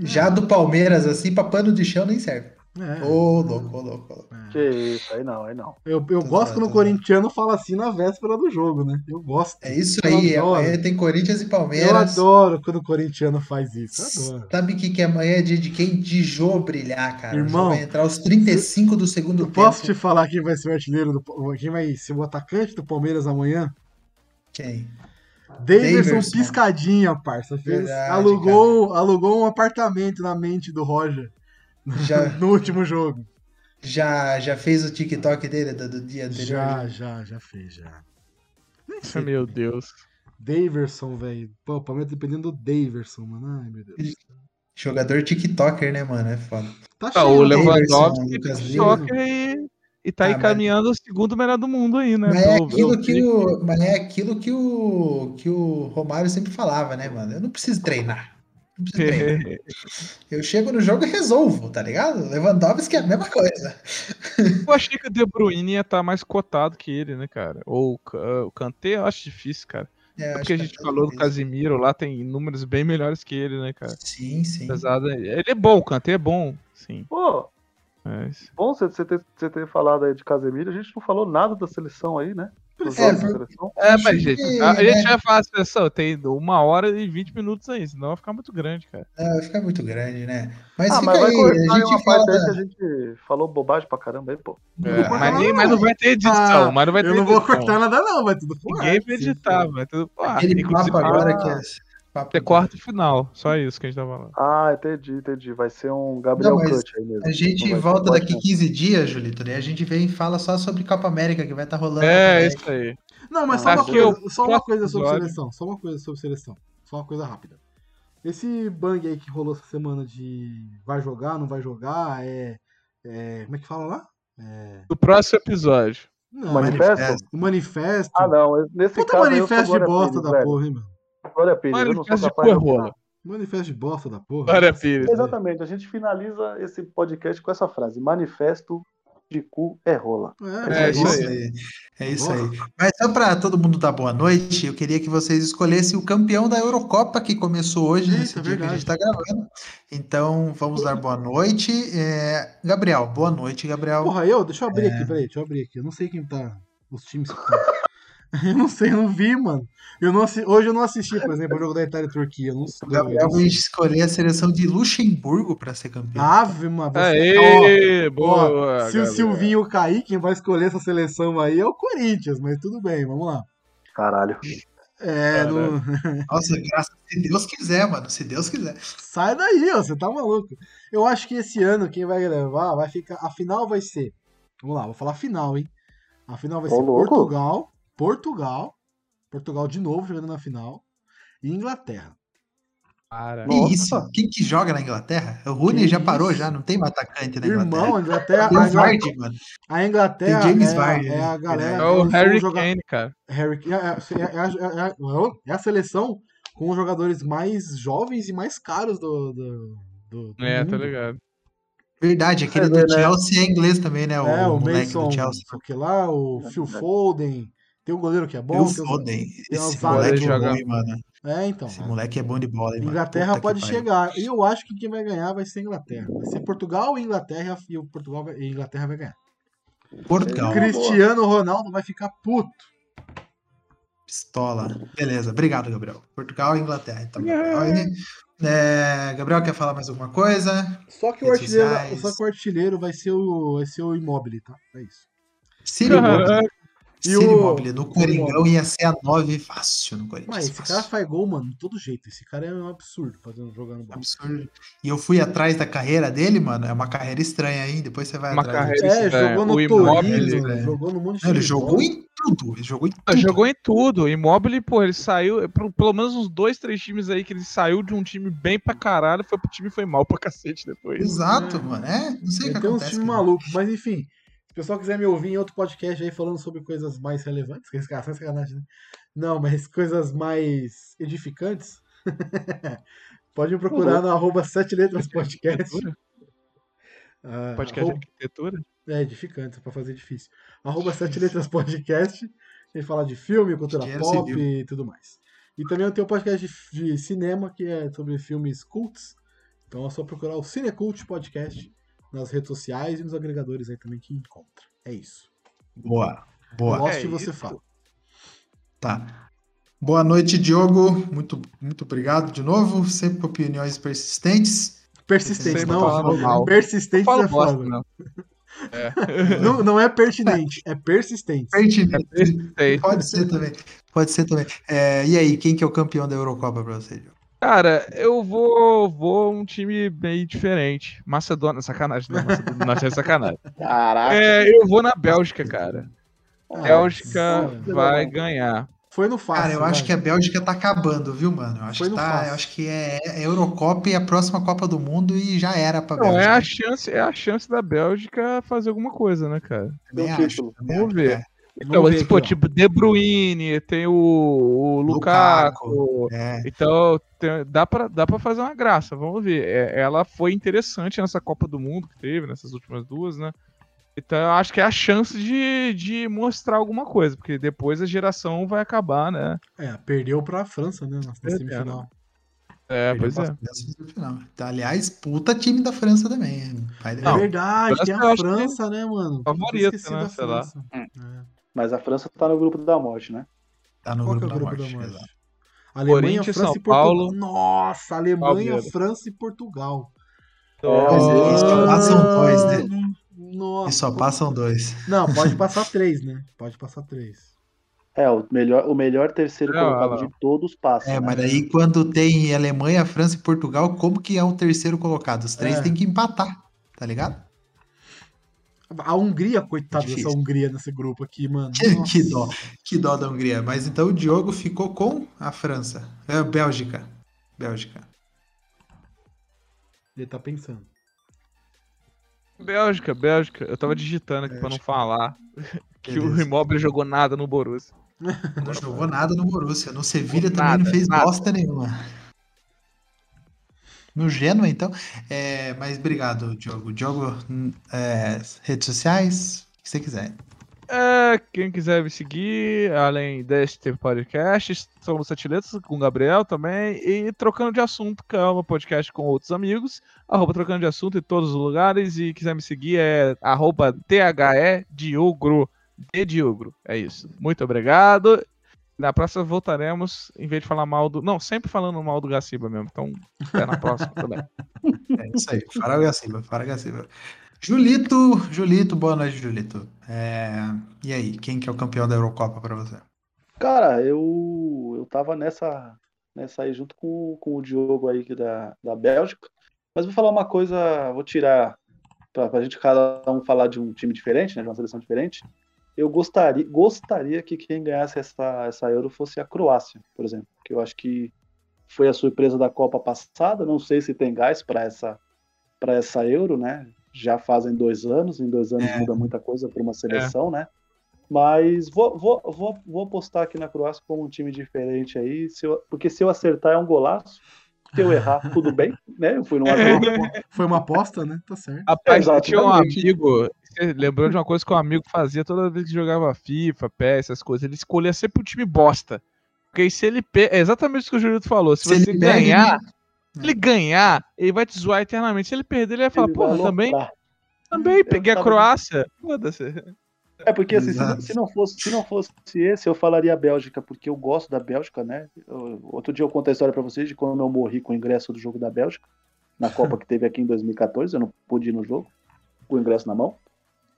Já do Palmeiras, assim, pra pano de chão nem serve. É. Ô, louco, ô, louco, ô louco. Que isso, aí não, aí não. Eu, eu Tô gosto quando zoando, o corintiano fala assim na véspera do jogo, né? Eu gosto. É isso Eu aí. adoro. Amanhã tem Corinthians e Eu Palmeiras. adoro quando o corintiano faz isso. Eu adoro. Sabe o que, que amanhã é dia de quem? De Jô brilhar, cara. Irmão, vai entrar aos 35 do segundo Eu tempo. posso te falar quem vai ser o artilheiro do quem vai ser o atacante do Palmeiras amanhã? Quem? Davidson Daverson. Piscadinha, parça. Fez- Verdade, alugou, alugou um apartamento na mente do Roger Já, no último jogo. já, já fez o TikTok dele do, do dia anterior? Já, já, já fez, já. Sei. Meu Deus. Daverson, velho. Pô, o Palmeiras dependendo do Daverson, mano. Ai, meu Deus. Jogador TikToker, né, mano? É foda. Tá Ah, o cheio, né? Lewandowski. TikToker e, e tá Ah, aí mas- caminhando o segundo melhor do mundo aí, né? Mas é aquilo que o, mas é aquilo que o, que o Romário sempre falava, né, mano? Eu não preciso treinar. Eu chego no jogo e resolvo, tá ligado? Lewandowski é a mesma coisa. Eu achei que o De Bruyne ia estar mais cotado que ele, né, cara? Ou o Kanté, eu acho difícil, cara. É, É porque a gente é falou do. Casimiro lá, tem números bem melhores que ele, né, cara? Sim, sim. Apesar de... Ele é bom, o Kanté é bom, sim. Pô, Mas... bom você você ter, você ter falado aí de Casemiro, a gente não falou nada da seleção aí, né? É, por-. É, mas, gente, a, a gente vai falar a seleção, tem uma hora e 20 minutos aí, senão vai ficar muito grande, cara. Não, vai ficar muito grande, né? Mas Ah, fica mas vai aí, cortar a gente uma fala parte aí que a gente falou bobagem pra caramba aí, pô. É, vou mas, nem- mas não vai ter edição, Ah, mas não vai ter Eu não vou edição. cortar nada, não, vai tudo pro Ninguém vai editar, vai tudo. Ah, Aquele papo agora que é. Papo ter quarto final, só isso que a gente tá falando. Ah, entendi, entendi. Vai ser um Gabriel Não, Cut aí mesmo. A gente volta daqui não. 15 dias, Julito, né? A gente vem e fala só sobre Copa América, que vai estar rolando. a É, Copa isso aí. Não, mas Ah, só uma, coisa, só uma coisa sobre episódio. seleção. Só uma coisa sobre seleção. Só uma coisa rápida. Esse bang aí que rolou essa semana de vai jogar, não vai jogar, é. é como é que fala lá? É, próximo episódio. não, Manifesto? O manifesto. Ah, não. Nesse Puta caso manifesto de bosta da porra, hein, mano? Glória Pires, eu não sou Manifesto de capaz de Corrola. Manifesto de bosta da porra. Glória Pires. né? Exatamente, a gente finaliza esse podcast com essa frase: Manifesto de cu é rola. É, É isso isso aí. aí. É isso aí. Mas só para todo mundo dar boa noite, eu queria que vocês escolhessem o campeão da Eurocopa que começou hoje, Eita, nesse dia que a gente está gravando. Então, vamos dar boa noite. É, Gabriel, boa noite, Gabriel. Porra, eu? Deixa eu abrir É. aqui, peraí, deixa eu abrir aqui. Eu não sei quem tá. Os times que estão. Eu não sei, eu não vi, mano. Eu não assi- Hoje eu não assisti, por exemplo, o jogo da Itália e Turquia. Eu não sei. O Gabriel vai escolher a seleção de Luxemburgo para ser campeão. Ave, mano. Aê, Ó, boa. se o Gabriel. Silvinho cair, quem vai escolher essa seleção aí é o Corinthians, mas tudo bem, vamos lá. Caralho. É, não... Nossa, graças se Deus quiser, mano. Se Deus quiser. sai daí, ó, você tá maluco. Eu acho que esse ano quem vai levar vai ficar. A final vai ser. Vamos lá, vou falar a final, hein? A final vai Ô, ser louco. Portugal, Portugal, Portugal de novo jogando na final e Inglaterra. Para. Que isso? Quem que joga na Inglaterra? O Rooney Que já parou, isso? já não tem mais atacante na Irmão, Inglaterra. a Inglaterra, a Inglaterra, Vardy, mano. a Inglaterra Tem James é, Vardy, é a né? galera. É o Harry joga- Kane, cara. Harry é, é, é, é, a- é é a seleção com os jogadores mais jovens e mais caros do, do, do, do É, tá ligado. Verdade, aquele do né? Chelsea é inglês também, né? O, É, o moleque Mason, do Chelsea. sei o que lá, o Phil Foden, tem um goleiro que é bom. Tem Foden. tem Esse moleque é bom, hein, mano. É, então. Esse moleque é bom de bola, hein. Inglaterra pode chegar. E eu acho que quem vai ganhar vai ser a Inglaterra. Vai ser Portugal e Inglaterra e o Portugal e a Inglaterra vai ganhar. Portugal. Cri- Cristiano Ronaldo vai ficar puto. Pistola. Beleza, obrigado, Gabriel. Portugal e Inglaterra. Então, Gabriel. É, Gabriel, quer falar mais alguma coisa? Só que o artilheiro, só que o artilheiro vai ser o vai ser o Immobile, tá? É isso. Ciro Immobile. E o- Immobile. No Coringão ia ser a 9 fácil no Corinthians. Mas esse fácil. cara faz gol, mano, de todo jeito. Esse cara é um absurdo fazendo jogando bola. Absurdo. E eu fui atrás da carreira dele, mano. É uma carreira estreia, hein? Depois você vai Uma atrás. carreira É, estranha. jogou no Torino, velho. jogou no monte de Não, ele jogou em tudo. Ele jogou em tudo. Jogou em tudo. Immobile, pô, ele saiu. pro- Pelo menos uns dois, três times aí que ele saiu de um time bem pra caralho, foi pro time e foi mal pra cacete depois. Exato, É. mano. É, não sei o Ele que tem uns times malucos, mas enfim. Se o pessoal quiser me ouvir em outro podcast aí falando sobre coisas mais relevantes, que é sacanagem, né? Não, mas coisas mais edificantes, pode me procurar no arroba sete letras podcast. Ah, Podcast de arroba- arquitetura? É, edificante, pra fazer difícil. Arroba Sete Letras Podcast. Gente fala de filme, cultura pop e tudo mais. E também eu tenho um podcast de, de cinema que é sobre filmes cults. Então é só procurar o Cinecult Podcast nas redes sociais e nos agregadores aí também que encontra. É isso. Boa, Eu boa. gosto É de você isso. fala. Tá. Boa noite, Diogo. Muito, muito obrigado de novo. Sempre com opiniões persistentes. Persistente, Sempre não. mal. Persistente Fala é foda. não. É. Não, não é pertinente, é persistente. Pertinente. Sei. Pode ser também. Pode ser também. É, e aí, quem que é o campeão da Eurocopa pra você, Diogo? Cara, eu vou, vou um time bem diferente. Macedônia, sacanagem, não, Macedônia, não, é sacanagem. Caraca. É, eu vou na Bélgica, cara. Ah, Bélgica nossa. vai ganhar. Foi no fácil. Cara, eu acho que a Bélgica tá acabando, viu, mano? Eu acho, Foi que, tá, eu acho que é, é Eurocopa e a próxima Copa do Mundo e já era pra Não, é Bélgica. a chance, é a chance da Bélgica fazer alguma coisa, né, cara? Também acho, Vamos ver. É. Então, aqui, pô, ó. tipo, De Bruyne, tem o, o Lukaku. É, Então, tem- dá, pra, dá pra fazer uma graça, vamos ver. É, ela foi interessante nessa Copa do Mundo que teve, nessas últimas duas, né? Então, eu acho que é a chance de, de mostrar alguma coisa, porque depois a geração vai acabar, né? É, perdeu pra França, né? Na, semifinal. É, perdeu pois é. Tá, aliás, puta time da França também. da É Não, verdade, tem a França, né, mano? esqueci né, da sei lá. França. Hum. É. Mas a França tá no grupo da morte, né? Tá no Qual que grupo, é o da, grupo morte, da morte? exato. Alemanha, Corinthians, França São e Portugal. Paulo. Nossa, Alemanha, Palmeiras. França e Portugal. Mas eles só passam dois, né? Nossa. E só passam dois. Não, pode passar três, né? Pode passar três. É, o melhor, o melhor terceiro É, colocado lá. de todos passa. É, né? mas daí quando tem Alemanha, França e Portugal, como que é o terceiro colocado? Os três É. tem que empatar, tá ligado? A Hungria, coitada Difícil. dessa Hungria nesse grupo aqui, mano. Que, dó, que dó da Hungria. Mas então o Diogo ficou com a França. É, Bélgica. Bélgica. Ele tá pensando. Bélgica, Bélgica. Eu tava digitando aqui pra não falar que o Beleza. Immobile jogou nada no Borussia. Não jogou nada no Borussia. No Sevilha também não nada, fez nada. bosta nenhuma. No Genoa, então. É, mas obrigado, Diogo. Diogo, hum, é, redes sociais, o que você quiser. É, quem quiser me seguir, além deste podcast, somos Sete Letras com o Gabriel também, e Trocando de Assunto, que é um podcast com outros amigos, arroba Trocando de Assunto em todos os lugares, e quiser me seguir é arroba THE Diogro, de Diogro, é isso. Muito obrigado. Na próxima voltaremos, em vez de falar mal do... Não, sempre falando mal do Gaciba mesmo, então até na próxima também. É isso aí. Fara Gaciba, Fara Gaciba. Julito, Julito, boa noite, Julito. É, e aí, quem que é o campeão da Eurocopa pra você? Cara, eu, eu tava nessa, nessa aí junto com, com o Diogo aí que da, da Bélgica. Mas vou falar uma coisa, vou tirar pra, pra gente cada um falar de um time diferente, né, de uma seleção diferente. Eu gostaria, gostaria que quem ganhasse essa, essa Euro fosse a Croácia, por exemplo, que eu acho que foi a surpresa da Copa passada. Não sei se tem gás para essa essa Euro, né? Já fazem dois anos, em dois anos É. muda muita coisa para uma seleção, né? Mas vou, vou, vou, vou apostar aqui na Croácia como um time diferente aí, se eu- porque se eu acertar é um golaço, se eu errar, tudo bem, né? Eu fui numa Euro. Foi uma aposta, né? Tá certo. Rapaz, É, tinha um amigo. Você lembrou de uma coisa que um amigo fazia toda vez que jogava FIFA, PES, essas coisas. Ele escolhia sempre um time bosta. Porque aí se ele. Pe... É exatamente isso que o Julito falou. Se, Se você ele perde, ganhar. né? Se ele ganhar, ele vai te zoar eternamente. Se ele perder, ele vai falar, Ele porra, vai também, também peguei a Croácia. Foda-se. É porque assim, se se não fosse, se não fosse esse, eu falaria a Bélgica, porque eu gosto da Bélgica, né? Eu- outro dia eu conto a história pra vocês de quando eu morri com o ingresso do jogo da Bélgica, na Copa que teve aqui em 2014, eu não pude ir no jogo, com o ingresso na mão.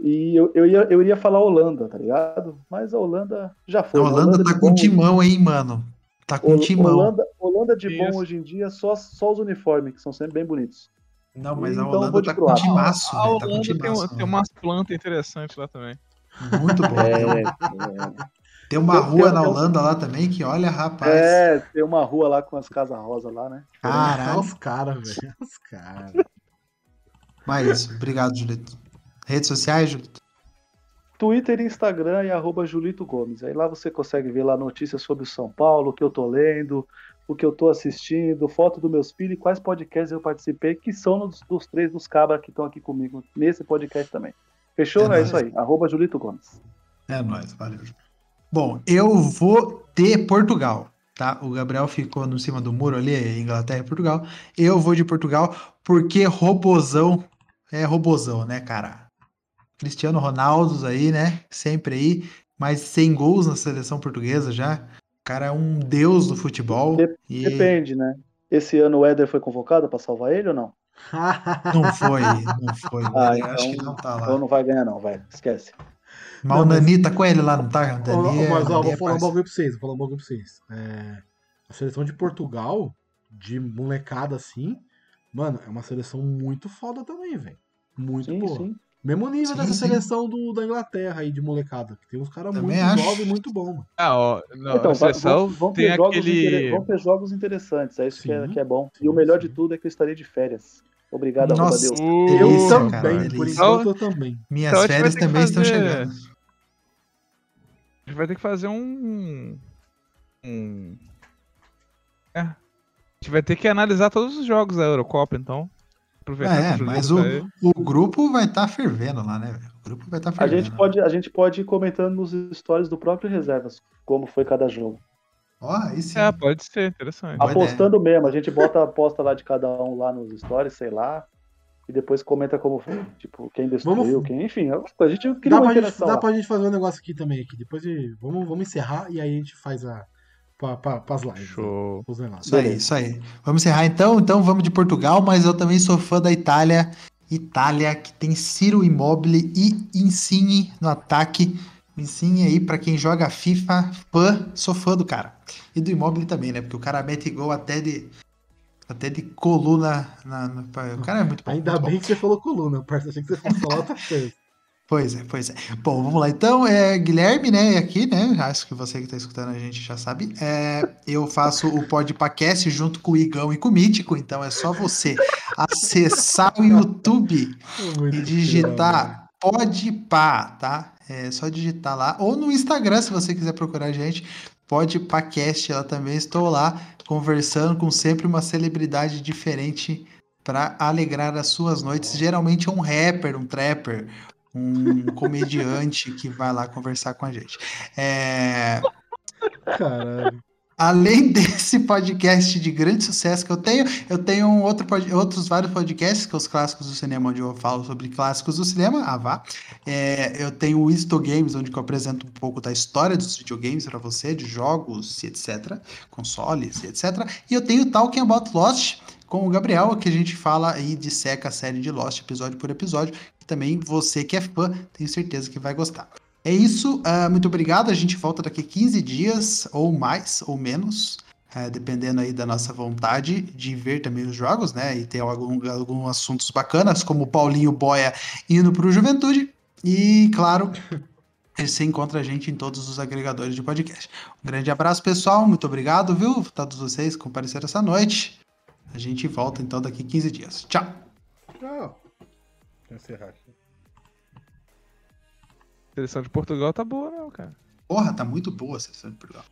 E eu, eu, ia, eu iria falar Holanda, tá ligado? Mas a Holanda já A foi. Holanda de tá com bom- timão, hein, mano? Tá com Hol- timão. Holanda, Holanda de bom Isso. hoje em dia, só, só os uniformes, que são sempre bem bonitos. Não, mas a Então Holanda de tá com timaço. A velho, tá com Holanda tem, um- timaço, tem mano. umas plantas interessantes lá também. Muito bom. É, Tem uma Tem- rua tem- na tem- Holanda lá também que, olha, rapaz. é, tem uma rua lá com as casas rosas lá, né? Caralho. os caras, velho. Os caras. Mas, obrigado, Julito. Redes sociais, Julito? Twitter e Instagram e arroba Julito Gomes. Aí lá você consegue ver lá notícias sobre o São Paulo, o que eu tô lendo, o que eu tô assistindo, foto dos meus filhos e quais podcasts eu participei, que são dos, dos três dos cabras que estão aqui comigo nesse podcast também. Fechou? É É, isso aí. Arroba Julito Gomes. É nóis, valeu. Bom, eu vou de Portugal, tá? O Gabriel ficou no cima do muro ali, Inglaterra e Portugal. Eu vou de Portugal porque robozão é robozão, né, cara? Cristiano Ronaldo aí, né? Sempre aí, mais 100 gols na seleção portuguesa já. O cara é um deus do futebol. Dep- e Depende, né? Esse ano o Éder foi convocado pra salvar ele ou não? Não foi, não foi. Ah, eu acho que então- não tá Então lá. não vai ganhar, não, velho. Esquece. Mas o Não, mas- Nani tá com ele lá, não tá? O Ó, Dani é- mas ó, vou é falar um bagulho pra vocês, vou falar um bagulho pra vocês. É, a seleção de Portugal, de molecada assim, mano, é uma seleção muito foda também, velho. Muito Sim, boa. sim. Mesmo nível Sim, dessa sim. seleção do, da Inglaterra aí, de molecada. Que tem uns caras muito novos e muito bons, mano. Ah, ó, não, Então, a seleção vão, vão tem ter jogos aquele. inter- vão ter jogos interessantes, é isso que é, Sim, que é bom. sim, e o melhor sim. de tudo é que eu estarei de férias. Obrigado, Nossa. Deus. Eu Delícia, também, cara, por enquanto eu também. Minhas Então a férias também estão fazer- chegando. A gente vai ter que fazer um. Um. É. A gente vai ter que analisar todos os jogos da Eurocopa, então. Aproveitar É, mas o, tá aí. o grupo vai estar fervendo lá, né? O grupo vai estar A fervendo. gente, pode, a gente pode ir comentando nos stories do próprio Reservas, como foi cada jogo. Ó, aí sim. É, pode ser, interessante. Apostando mesmo, a gente bota a aposta lá de cada um lá nos stories, sei lá, e depois comenta como foi. Tipo, quem destruiu, Vamos- quem. Enfim, a gente cria Dá uma pra, gente, dá lá. pra gente fazer um negócio aqui também. Aqui. Depois de, vamos, vamos encerrar e aí a gente faz a. Pra, pras lives. né? Show. Os negócios. Isso aí, isso aí. Vamos encerrar então. Então vamos de Portugal, mas eu também sou fã da Itália. Itália que tem Ciro Immobile e Insigne no ataque. Insigne aí, pra quem joga FIFA, fã, sou fã do cara. E do Immobile também, né? Porque o cara mete gol até de até de coluna. Na, na- o cara é muito bom. Ainda muito bom. bem que você falou coluna, parça. Achei que você fosse falar outra coisa. Pois é, pois é. Bom, vamos lá. Então, é, Guilherme, né, aqui, né? Acho que você que está escutando a gente já sabe. É, eu faço o Podpacast junto com o Igão e com o Mítico, então é só você acessar o YouTube Muito e digitar Podpá, tá? É só digitar lá. Ou no Instagram, se você quiser procurar a gente, Podpacast, eu também estou lá conversando com sempre uma celebridade diferente para alegrar as suas noites. Geralmente é um rapper, um trapper, um comediante que vai lá conversar com a gente. É, Caralho. Além desse podcast de grande sucesso que eu tenho, eu tenho outro, outros vários podcasts, que é os Clássicos do Cinema, onde eu falo sobre clássicos do cinema, ah, vá. É, eu tenho o Isto Games, onde eu apresento um pouco da história dos videogames para você, de jogos e etc, consoles e etc. E eu tenho o Talking About Lost, com o Gabriel, que a gente fala e disseca a série de Lost episódio por episódio, também você que é fã, tenho certeza que vai gostar. É isso, ah, muito obrigado. A gente volta daqui 15 dias, ou mais, ou menos, eh, dependendo aí da nossa vontade de ver também os jogos, né? E ter algum, alguns assuntos bacanas, como o Paulinho Boia indo para o Juventude. E, claro, você encontra a gente em todos os agregadores de podcast. Um grande abraço, pessoal. Muito obrigado, viu? Todos vocês que compareceram essa noite. A gente volta então daqui 15 dias. Tchau! Tchau. Vou encerrar aqui. A seleção de Portugal tá boa, não, cara. Porra, tá muito boa a sessão de Portugal.